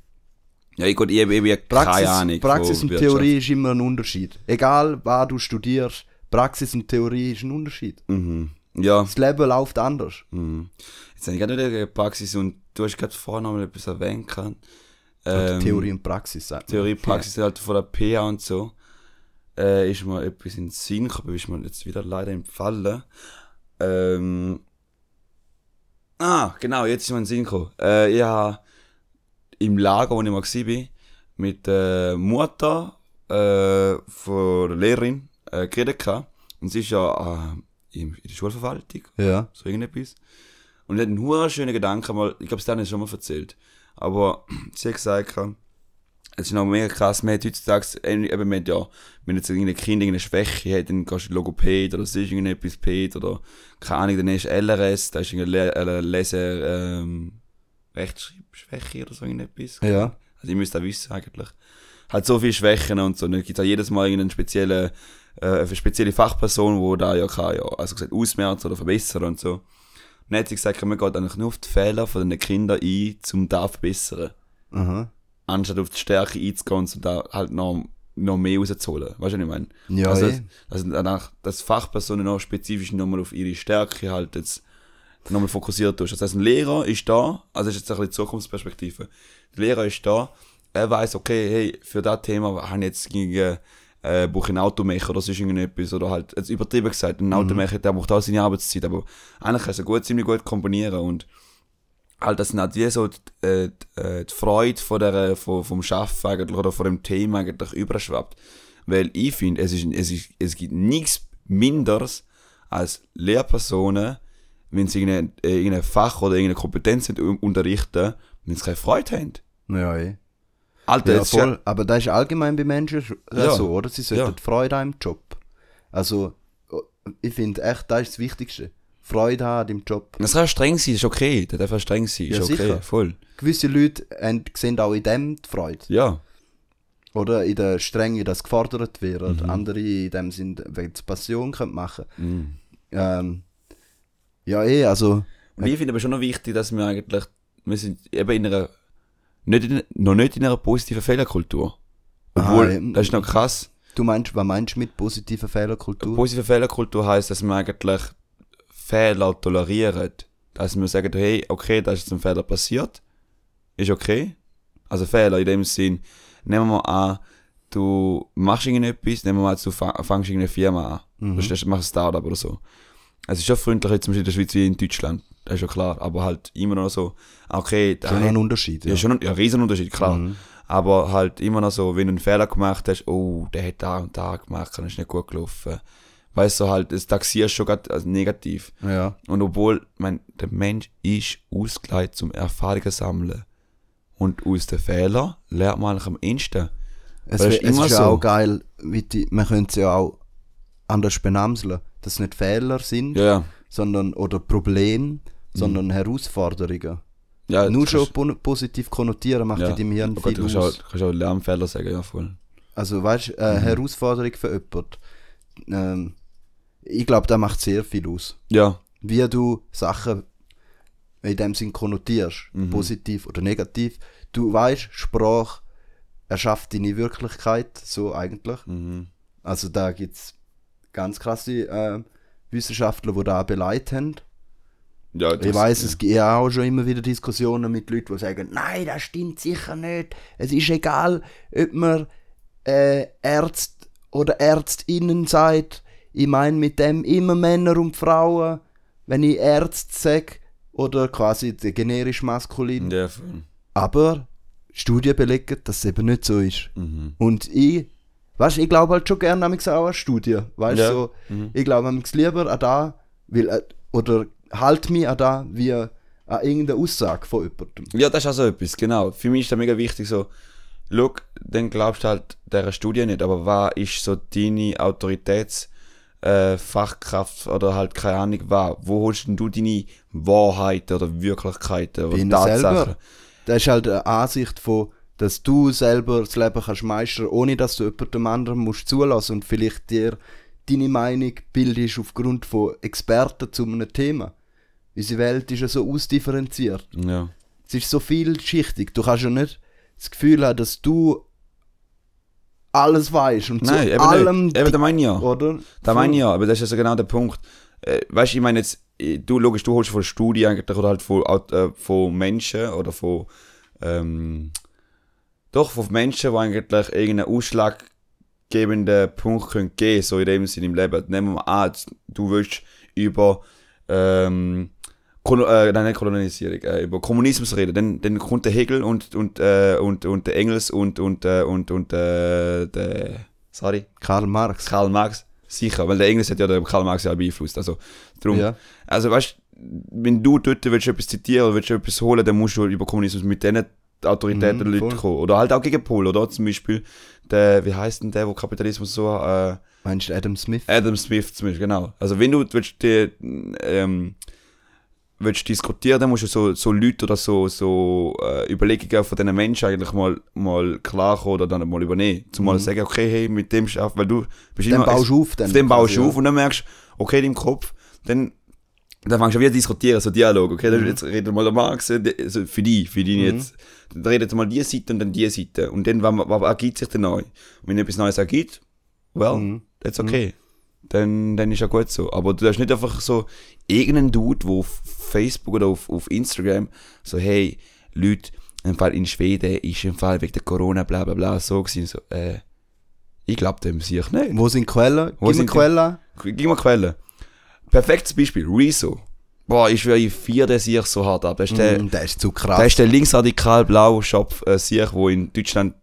Ja, ich, gut, ich habe eben Praxis, keine Ahnung. Praxis und Wirtschaft. Theorie ist immer ein Unterschied. Egal, was du studierst, Praxis und Theorie ist ein Unterschied. Mhm. Ja. Das Leben läuft anders. Mhm. Jetzt habe ich gerade wieder Praxis und du hast gerade vorhin noch mal etwas erwähnt. Kann. Ähm, Theorie und Praxis sagt. Theorie, Praxis halt von der PA und so. Äh, ist mir etwas in den Sinn gekommen, ist mir jetzt wieder leider entfallen. Ähm, ah, genau, jetzt ist mir in den Sinn gekommen. Äh, ich habe im Lager, wo ich mal war, mit der Mutter äh, von der Lehrerin äh, geredet. gehabt. Und sie ist ja äh, in, der Schulverwaltung Ja. so irgendetwas. Und er hat einen huren schönen Gedanken mal, ich glaube, es hat schon mal erzählt. Aber sie hat gesagt, es ist noch mega krass, man hat heutzutage, äh, eben, man hat ja, wenn jetzt irgendein Kind irgendeine Schwäche hat, dann gehst du Logopäd oder sonst irgendetwas Päd oder, keine Ahnung, dann ist LRS, da ist irgendeine Le äh, Leser, ähm, Rechtschreibschwäche oder so irgendetwas. Ja. Also ich müsste das wissen eigentlich. Hat so viele Schwächen und so. Dann gibt es auch jedes Mal irgendeine spezielle, äh, eine spezielle Fachperson, die da ja kann, ja, also gesagt, ausmerzen oder verbessern und so. Und dann hat sie gesagt, man geht eigentlich nur auf die Fehler von den Kindern ein, um da zu verbessern. Aha. Anstatt auf die Stärke einzugehen und da halt noch, noch mehr rauszuholen. Weißt du, was ich meine? Ja, also, eh. also danach, dass Fachpersonen noch spezifisch nochmal auf ihre Stärke halt jetzt nochmal fokussiert tust. Das heißt, ein Lehrer ist da, also das ist jetzt ein bisschen die Zukunftsperspektive. Der Lehrer ist da, er weiß, okay, hey, für das Thema habe ich jetzt gegen, äh, brauche ich einen Automecher oder sonst irgendetwas, oder halt, jetzt übertrieben gesagt, ein Automecher, der braucht auch seine Arbeitszeit, aber eigentlich kann er gut, ziemlich gut kombinieren und halt, das sind halt wie so die, äh, die, äh, die Freude von der, von, vom Schaffen eigentlich, oder von dem Thema eigentlich überschwappt. Weil ich finde, es, ist, es, ist, es gibt nichts Minderes als Lehrpersonen, wenn sie irgendein, äh, irgendein Fach oder irgendeine Kompetenz nicht un- unterrichten, wenn sie keine Freude haben. Ja, eh. Alter, Ja, voll. Aber das ist allgemein bei Menschen sch- äh, Ja. so, oder? Sie sollten Ja. Freude haben im Job. Also, ich finde echt, das ist das Wichtigste. Freude haben im Job. Das kann streng sein, ist okay. Der darf streng sein, ist Ja, okay, sicher. voll. Gewisse Leute haben, sehen auch in dem die Freude. Ja, Oder in der Strenge, dass gefordert wird. Mhm. Andere in dem Sinn, wenn sie Passion können machen mhm. ähm, Ja, eh, also. Und ich finde aber schon noch wichtig, dass wir eigentlich, wir sind eben in einer, nicht in, noch nicht in einer positiven Fehlerkultur. Obwohl, Ah, ähm, das ist noch krass. Du meinst, was meinst du mit positiver Fehlerkultur? Positive Fehlerkultur heisst, dass wir eigentlich Fehler tolerieren. Dass wir sagen, hey, okay, da ist jetzt ein Fehler passiert. Ist okay. Also Fehler in dem Sinn, nehmen wir mal an, du machst irgendetwas, nehmen wir mal an, du fa- fängst irgendeine Firma an. Mhm. Du machst ein Startup oder so. Es ist schon freundlicher zum Beispiel in der Schweiz wie in Deutschland. Das ist ja klar. Aber halt immer noch so, okay, da Schon ein Unterschied. ja, Ja. schon ein, ja, riesen Unterschied, klar. Mhm. Aber halt immer noch so, wenn du einen Fehler gemacht hast, oh, der hat da und da gemacht, dann ist nicht gut gelaufen. Weißt du, halt, das taxierst schon grad als negativ. ja. Und obwohl, mein, der Mensch ist ausgeleitet zum Erfahrungen sammeln. Und aus den Fehlern lernt man eigentlich am ehesten. Es, es ist es immer ist ja so. auch geil, die, man könnte es ja auch anders benamseln, dass es nicht Fehler sind, Ja, sondern oder Probleme, sondern Herausforderungen. ja Nur schon po positiv konnotieren macht ja. in deinem Hirn Oh Gott, viel du kannst auch, kannst auch Lernfehler sagen, ja, voll. Also weißt du, eine Herausforderung für jemanden, ähm, ich glaube, da macht sehr viel aus. Ja, Wie du Sachen in dem Sinn konnotierst, Mhm. positiv oder negativ. Du weißt, Sprache erschafft deine Wirklichkeit, so eigentlich. mhm. Also da gibt es ganz krasse äh, Wissenschaftler, die da beleidigt haben. ja ich weiß, es gibt ja auch schon immer wieder Diskussionen mit Leuten, die sagen, nein, das stimmt sicher nicht. Es ist egal, ob man äh, Ärzt oder Ärztinnen sagt. Ich meine mit dem immer Männer und Frauen. Wenn ich Ärzt sage, oder quasi der generisch maskulin. Ja. Aber Studien belegen, dass es eben nicht so ist. Mhm. Und ich, weißt ich glaube halt schon gerne manchmal auch an Studien. Weißt Ja. so, Mhm. ich glaube manchmal lieber an da, weil, äh, oder halt mich an da, wie an irgendeine Aussage von jemandem. Ja, das ist auch so etwas, genau. Für mich ist das mega wichtig, so, schau, dann glaubst du halt dieser Studie nicht, aber was ist so deine Autoritäts- äh, Fachkraft oder halt keine Ahnung was, wo holst denn du deine Wahrheiten oder Wirklichkeiten oder Tatsachen? selber. Das ist halt eine Ansicht von, dass du selber das Leben kannst meistern, ohne dass du jemandem anderen musst zulassen und vielleicht dir deine Meinung bildest aufgrund von Experten zu einem Thema. Unsere Welt ist ja so ausdifferenziert. Ja. Es ist so vielschichtig. Du kannst ja nicht das Gefühl haben, dass du alles weißt und Nein, zu eben allem nicht. Eben, da meine ich ja. oder? Da meine ich ja, aber das ist also genau der Punkt. Äh, weißt du, ich meine jetzt, äh, du logisch, du holst von Studien eigentlich oder halt von, äh, von Menschen oder von, ähm, doch, von Menschen, die eigentlich irgendeinen ausschlaggebenden Punkt können geben so in dem Sinne im Leben. Nehmen wir mal an, du willst über, ähm, Kolo äh, nein, Kolonisierung, äh, über Kommunismus reden, dann, dann kommt der Hegel und, und, äh, und, und der Engels und, und, äh, und, und, äh, der, sorry, Karl Marx. Karl Marx, sicher, weil der Engels hat ja den Karl Marx ja beeinflusst. Also, drum. Ja. Also, weißt wenn du dort willst etwas zitieren oder willst etwas holen, dann musst du über Kommunismus mit denen Autoritäten Mhm, Leute voll. gekommen. Oder halt auch Gegenpol, oder? Zum Beispiel, der, wie heißt denn der, wo Kapitalismus so, äh, Meinst du Adam Smith? Adam Smith zum Beispiel, genau. Also wenn du willst, die, ähm, willst diskutieren, dann musst du so, so Leute oder so, so äh, Überlegungen von diesen Menschen eigentlich mal, mal klarkommen oder dann mal übernehmen. Zum mal sagen, okay, hey, mit dem schaff, weil du bist Dann immer... baust du auf. Dann auf dem baust du auf und dann merkst du, okay, deinem Kopf, dann, dann fängst du wieder diskutieren, so Dialog, okay, Mhm. dann jetzt redet mal der Marx, die- also für die, für die jetzt, dann redet mal die Seite und dann die Seite und dann, was, was ergibt sich dann neu? Und wenn etwas Neues ergibt, well, Mhm. that's okay. Dann, dann ist ja gut so. Aber du hast nicht einfach so irgendeinen Dude, wo auf Facebook oder auf, auf Instagram so, hey, Leute, im Fall in Schweden ist im Fall wegen der Corona bla bla bla so gewesen. So, äh, ich glaube dem ich nicht. Wo sind Quellen? Wo Gib mir sind Quellen. Gib mal Quellen. Perfektes Beispiel, Rezo. Boah, ich schwöre, ich vier den sich so hart ab. Das ist der, Mm, der ist zu der, krass. ist der linksradikal blau Shop äh, sich, wo in Deutschland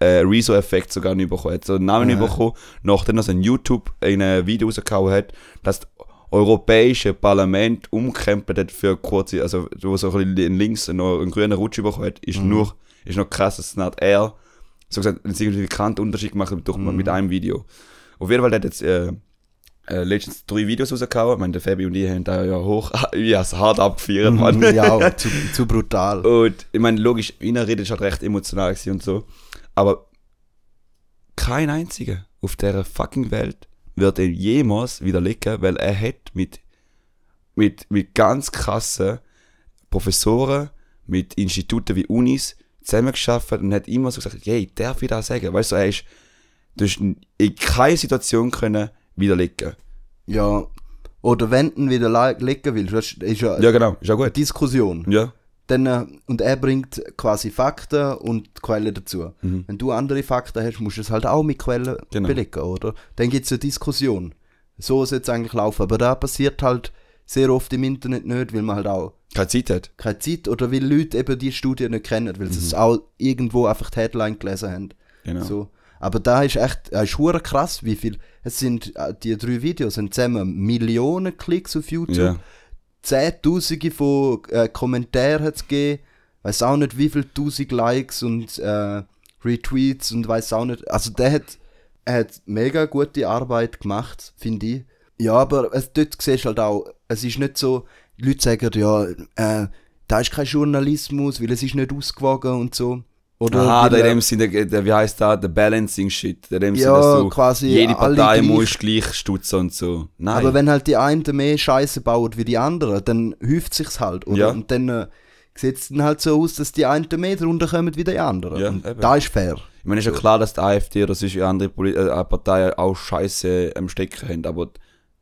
äh, Rezo-Effekt sogar nicht bekommen hat. So einen Namen Ja. nicht bekommen, nachdem er ein YouTube in ein Video rausgehauen hat, dass das europäische Parlament umgekrempelt hat für kurze, also wo so ein bisschen links noch einen grünen Rutsch bekommen hat, ist nur, ist noch krass, dass nicht er, so gesagt, einen signifikanten Unterschied gemacht hat durch, mit einem Video. Auf jeden Fall hat jetzt, äh, äh, letztens drei Videos rausgehauen. Ich meine, der Fabi und ich haben da ja hoch, ja, es hart abgefeiert, Mann. ja, zu, zu brutal. Und ich meine, logisch, in der Rede ist halt recht emotional und so. Aber kein einziger auf der fucking Welt wird ihn jemals widerlegen, weil er hat mit, mit, mit ganz krassen Professoren, mit Instituten wie Unis zusammengeschafft und hat immer so gesagt, hey, darf ich das sagen? Weißt du, er ist, du hast in keine Situation können widerlegen. Ja. Oder wenn du ihn wieder le- legen willst, das ist ja, Ja, genau, ist ja eine gut. Diskussion. Ja, Dann, äh, und er bringt quasi Fakten und Quellen dazu. Wenn du andere Fakten hast, musst du es halt auch mit Quellen Mhm. Genau. belegen, oder? Dann gibt es eine Diskussion. So sollte es eigentlich laufen. Aber da passiert halt sehr oft im Internet nicht, weil man halt auch keine Zeit hat. keine Zeit oder weil Leute eben die Studie nicht kennen, weil sie Mhm. es auch irgendwo einfach die Headline gelesen haben. Genau. So. Aber da ist echt, es ist hure krass, wie viel, es sind, äh, die drei Videos sind zusammen Millionen Klicks auf YouTube, Ja. Zehntausende von äh, Kommentaren hat es gegeben, weiß auch nicht wie viel Tausend Likes und äh, Retweets und weiß auch nicht, also der hat, er hat mega gute Arbeit gemacht, finde ich. Ja, aber es, dort siehst du halt auch, es ist nicht so, die Leute sagen ja, äh, da ist kein Journalismus, weil es ist nicht ausgewogen und so. Oder weil, der in dem Sinne, der, der, wie heißt da, der Balancing Shit. Der dem Ja, Sinne, dass du quasi jede Partei muss gleich stutzen und so. Nein. Aber wenn halt die einen mehr Scheiße bauen wie die anderen, dann häuft sich's halt, oder? Ja. Und dann äh, sieht es dann halt so aus, dass die einen mehr drunter kommen wie die anderen. Ja, und eben. da ist fair. ich meine, ist ja klar, dass die AfD oder sonst andere Poli äh, Parteien auch Scheiße am Stecken haben, aber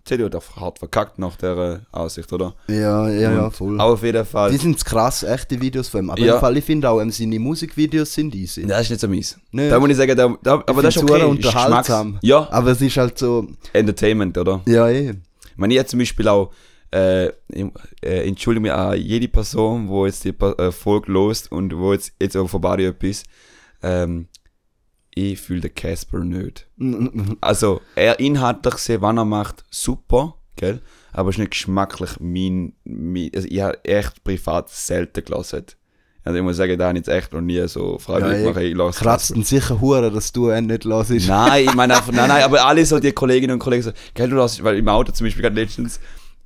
CDU hat auch hart verkackt nach der Aussicht, oder? Ja, ja, ja, voll. Auch auf jeden Fall. Die sind krass, echte Videos von ihm. Aber Ja. im Fall, ich finde auch, ähm, seine Musikvideos sind easy. das ist nicht so mies. Nicht. Da muss ich sagen, da, da, aber das ist okay. ist unterhaltsam. Ja, Aber es ist halt so, Entertainment, oder? ja, eh. Ich meine, ich zum Beispiel auch, äh, äh, entschuldige mich an jede Person, wo jetzt die äh, Folge lost und wo jetzt, jetzt auch vorbei etwas, ähm, ich fühle den Casper nicht. Also, er inhaltlich gesehen, wann er macht, super, gell? Aber es ist nicht geschmacklich mein, mein also ich habe echt privat selten gelassen. Also ich muss sagen, da habe ich jetzt echt noch nie so freiwillig Ja, gemacht, ich lasse Kratzt ihn sicher hure, dass du ihn nicht hörst. Nein, ich meine einfach, nein, nein, aber alle so die Kolleginnen und Kollegen so, gell, du lässt, weil im Auto zum Beispiel gerade letztens,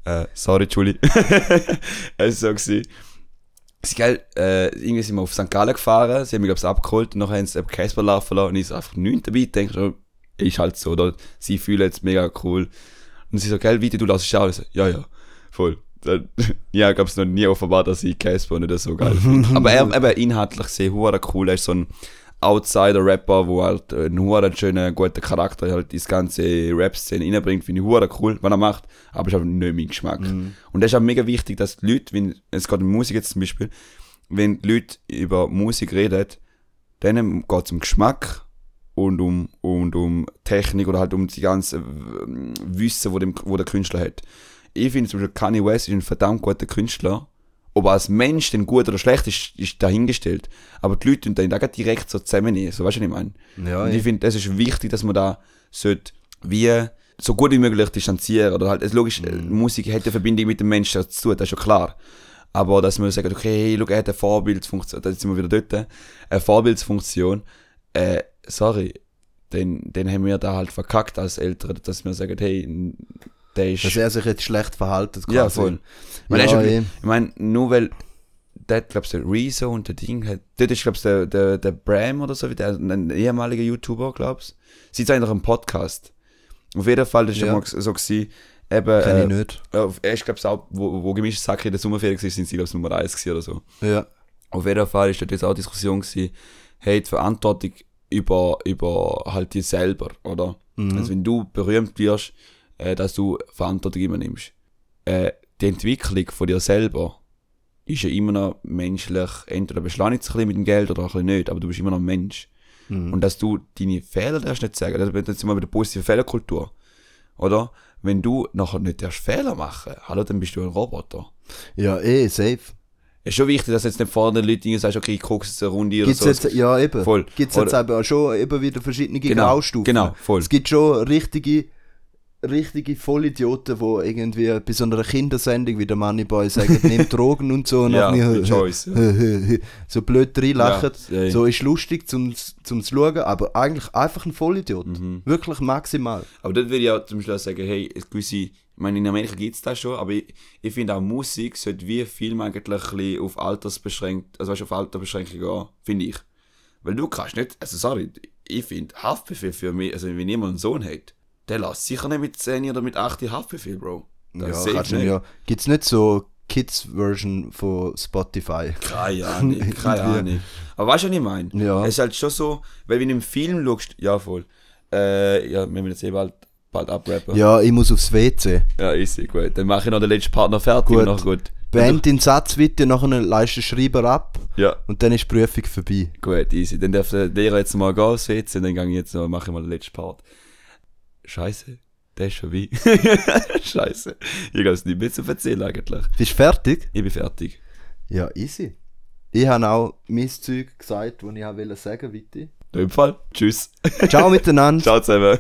äh, sorry, Julie, es ist so gewesen, sie, gell, äh, irgendwie sind wir auf St. Gallen gefahren, sie haben mich, glaub's, abgeholt und nachher haben sie eben laufen lassen und ich so einfach nichts dabei, ich denke schon, ist halt so, oder? Sie fühlen jetzt mega cool. Und sie so, gell, Viti, du lässt es auch? Ich so, ja, ja, voll. Dann, ja, gab's noch nie offenbar, dass ich Casper nicht so geil finde. Aber er, eben inhaltlich sehr hure cool, er ist so ein Outsider-Rapper, wo halt einen hure schönen, guten Charakter halt ins ganze Rap-Szene reinbringt, finde ich hure cool, was er macht, aber ist einfach nicht mein Geschmack. Und das ist auch mega wichtig, dass die Leute, wenn, es geht um Musik jetzt zum Beispiel, wenn die Leute über Musik reden, dann geht es um Geschmack und um, und um Technik oder halt um die ganze äh, Wissen, wo, dem, wo der Künstler hat. Ich finde zum Beispiel Kanye West ist ein verdammt guter Künstler. Ob als Mensch denn gut oder schlecht ist, ist dahingestellt. Aber die Leute tun den auch direkt so zusammennehmen. So, weißt du, was ich meine? Ja, und ja. ich finde, es ist wichtig, dass man da sollte, wie so gut wie möglich distanzieren. Oder halt, es logisch, äh, Musik hat eine Verbindung mit dem Menschen zu tun, das ist schon klar. Aber dass man sagt, okay, hey, schau, er hat eine Vorbildsfunktion, da sind wir wieder dort, eine Vorbildsfunktion, äh, sorry, dann, dann haben wir da halt verkackt als Eltern, dass wir sagen, hey, ist... Dass er sich jetzt schlecht verhalten ja, voll. Ich meine, Ja, wirklich- ich meine, nur weil der, glaub's, der Rezo und der Ding hat, dort ist, glaub's, der, der, der Bram oder so, wie der, ein ehemaliger YouTuber, glaub's. Sie sind eigentlich im Podcast. Auf jeden Fall, das ist Ja. ja. mal so gewesen, eben, Kenn ich äh, nicht. auf- er ist, glaub's, auch, wo, wo gemischt Sache in der Sommerferien war, sind sie, glaub's, Nummer 1 gewesen oder so. Ja. Auf jeden Fall ist dort jetzt auch Diskussion gewesen, hey, die Verantwortung über, über halt dir selber, oder? Mhm. Also wenn du berühmt wirst, äh, dass du Verantwortung übernimmst. Äh, die Entwicklung von dir selber ist ja immer noch menschlich, entweder beschleunigt es ein bisschen mit dem Geld oder auch ein bisschen nicht, aber du bist immer noch ein Mensch. Mhm. Und dass du deine Fehler darfst nicht sagen, das jetzt sind wir bei der positiven Fehlerkultur, oder? Wenn du nachher nicht darfst Fehler machen, hallo, dann bist du ein Roboter. ja, eh, safe. ist schon wichtig, dass jetzt nicht vorne Leute sagst, okay, ich gucke jetzt eine Runde oder Gibt's so. jetzt, ja, eben. Voll. Gibt es jetzt Oder- eben auch schon eben wieder verschiedene Genau, Graustufen. genau, voll. Es gibt schon richtige, richtige Vollidioten, die irgendwie bei so einer Kindersendung, wie der Moneyboy sagt, nimmt Drogen und so. Und Ja, nachher- Choice, ja. so blöd reinlachen. Ja. So ist lustig zum, zum zu schauen, aber eigentlich einfach ein Vollidiot. Mhm. Wirklich maximal. Aber dort würde ich auch zum Schluss sagen, hey, gewisse, ich meine, in Amerika gibt es das schon, aber ich, ich finde auch Musik sollte wie Film eigentlich auf Altersbeschränkt, also weißt, auf Altersbeschränkung gehen, finde ich. Weil du kannst nicht, also sorry, ich finde Haftbefehl für mich, also wenn jemand einen Sohn hat, der lässt sicher nicht mit 10 oder mit 8 Haftbefehl, Bro. Das Ja, kannst du. Ja. Gibt es nicht so Kids-Version von Spotify? Keine Ahnung, keine. Ahnung. Aber weißt du, was ich meine? Ja. Es ist halt schon so, weil wenn du im Film schaust, ja voll, äh, ja, wir müssen jetzt eh bald, bald abrappen. Ja, ich muss aufs WC. Ja, easy, gut. Dann mache ich noch den letzten Partner fertig Gut. noch gut. Beend den Satz bitte, nachher leist den Schreiber ab Ja, und dann ist die Prüfung vorbei. gut, easy. Dann darf der Lehrer jetzt mal gehen aufs WC und dann gehe ich jetzt noch, mache ich mal den letzten Part. Scheiße, der ist schon wie. Scheiße. Ich habe es nicht mehr zu erzählen eigentlich. Bist du fertig? Ich bin fertig. Ja, easy. Ich habe auch mein Zeug gesagt, was ich sagen wollte. In dem Fall, tschüss. Ciao miteinander. Ciao zusammen.